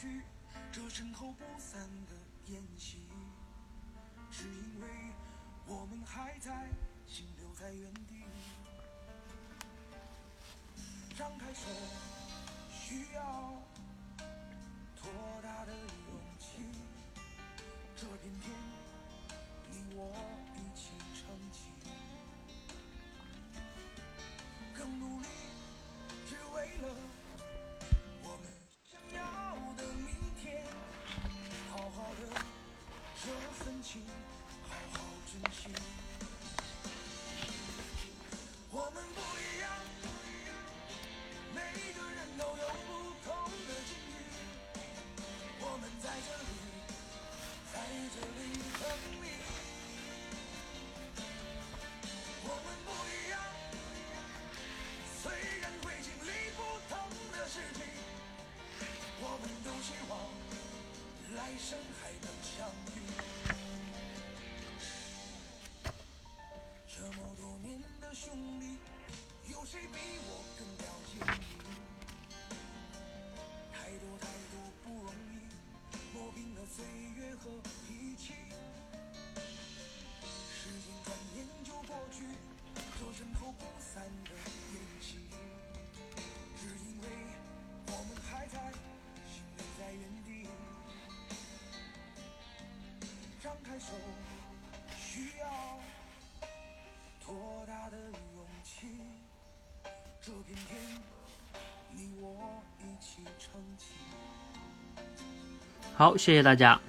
tu 偏偏你我一起起。好，谢谢大家。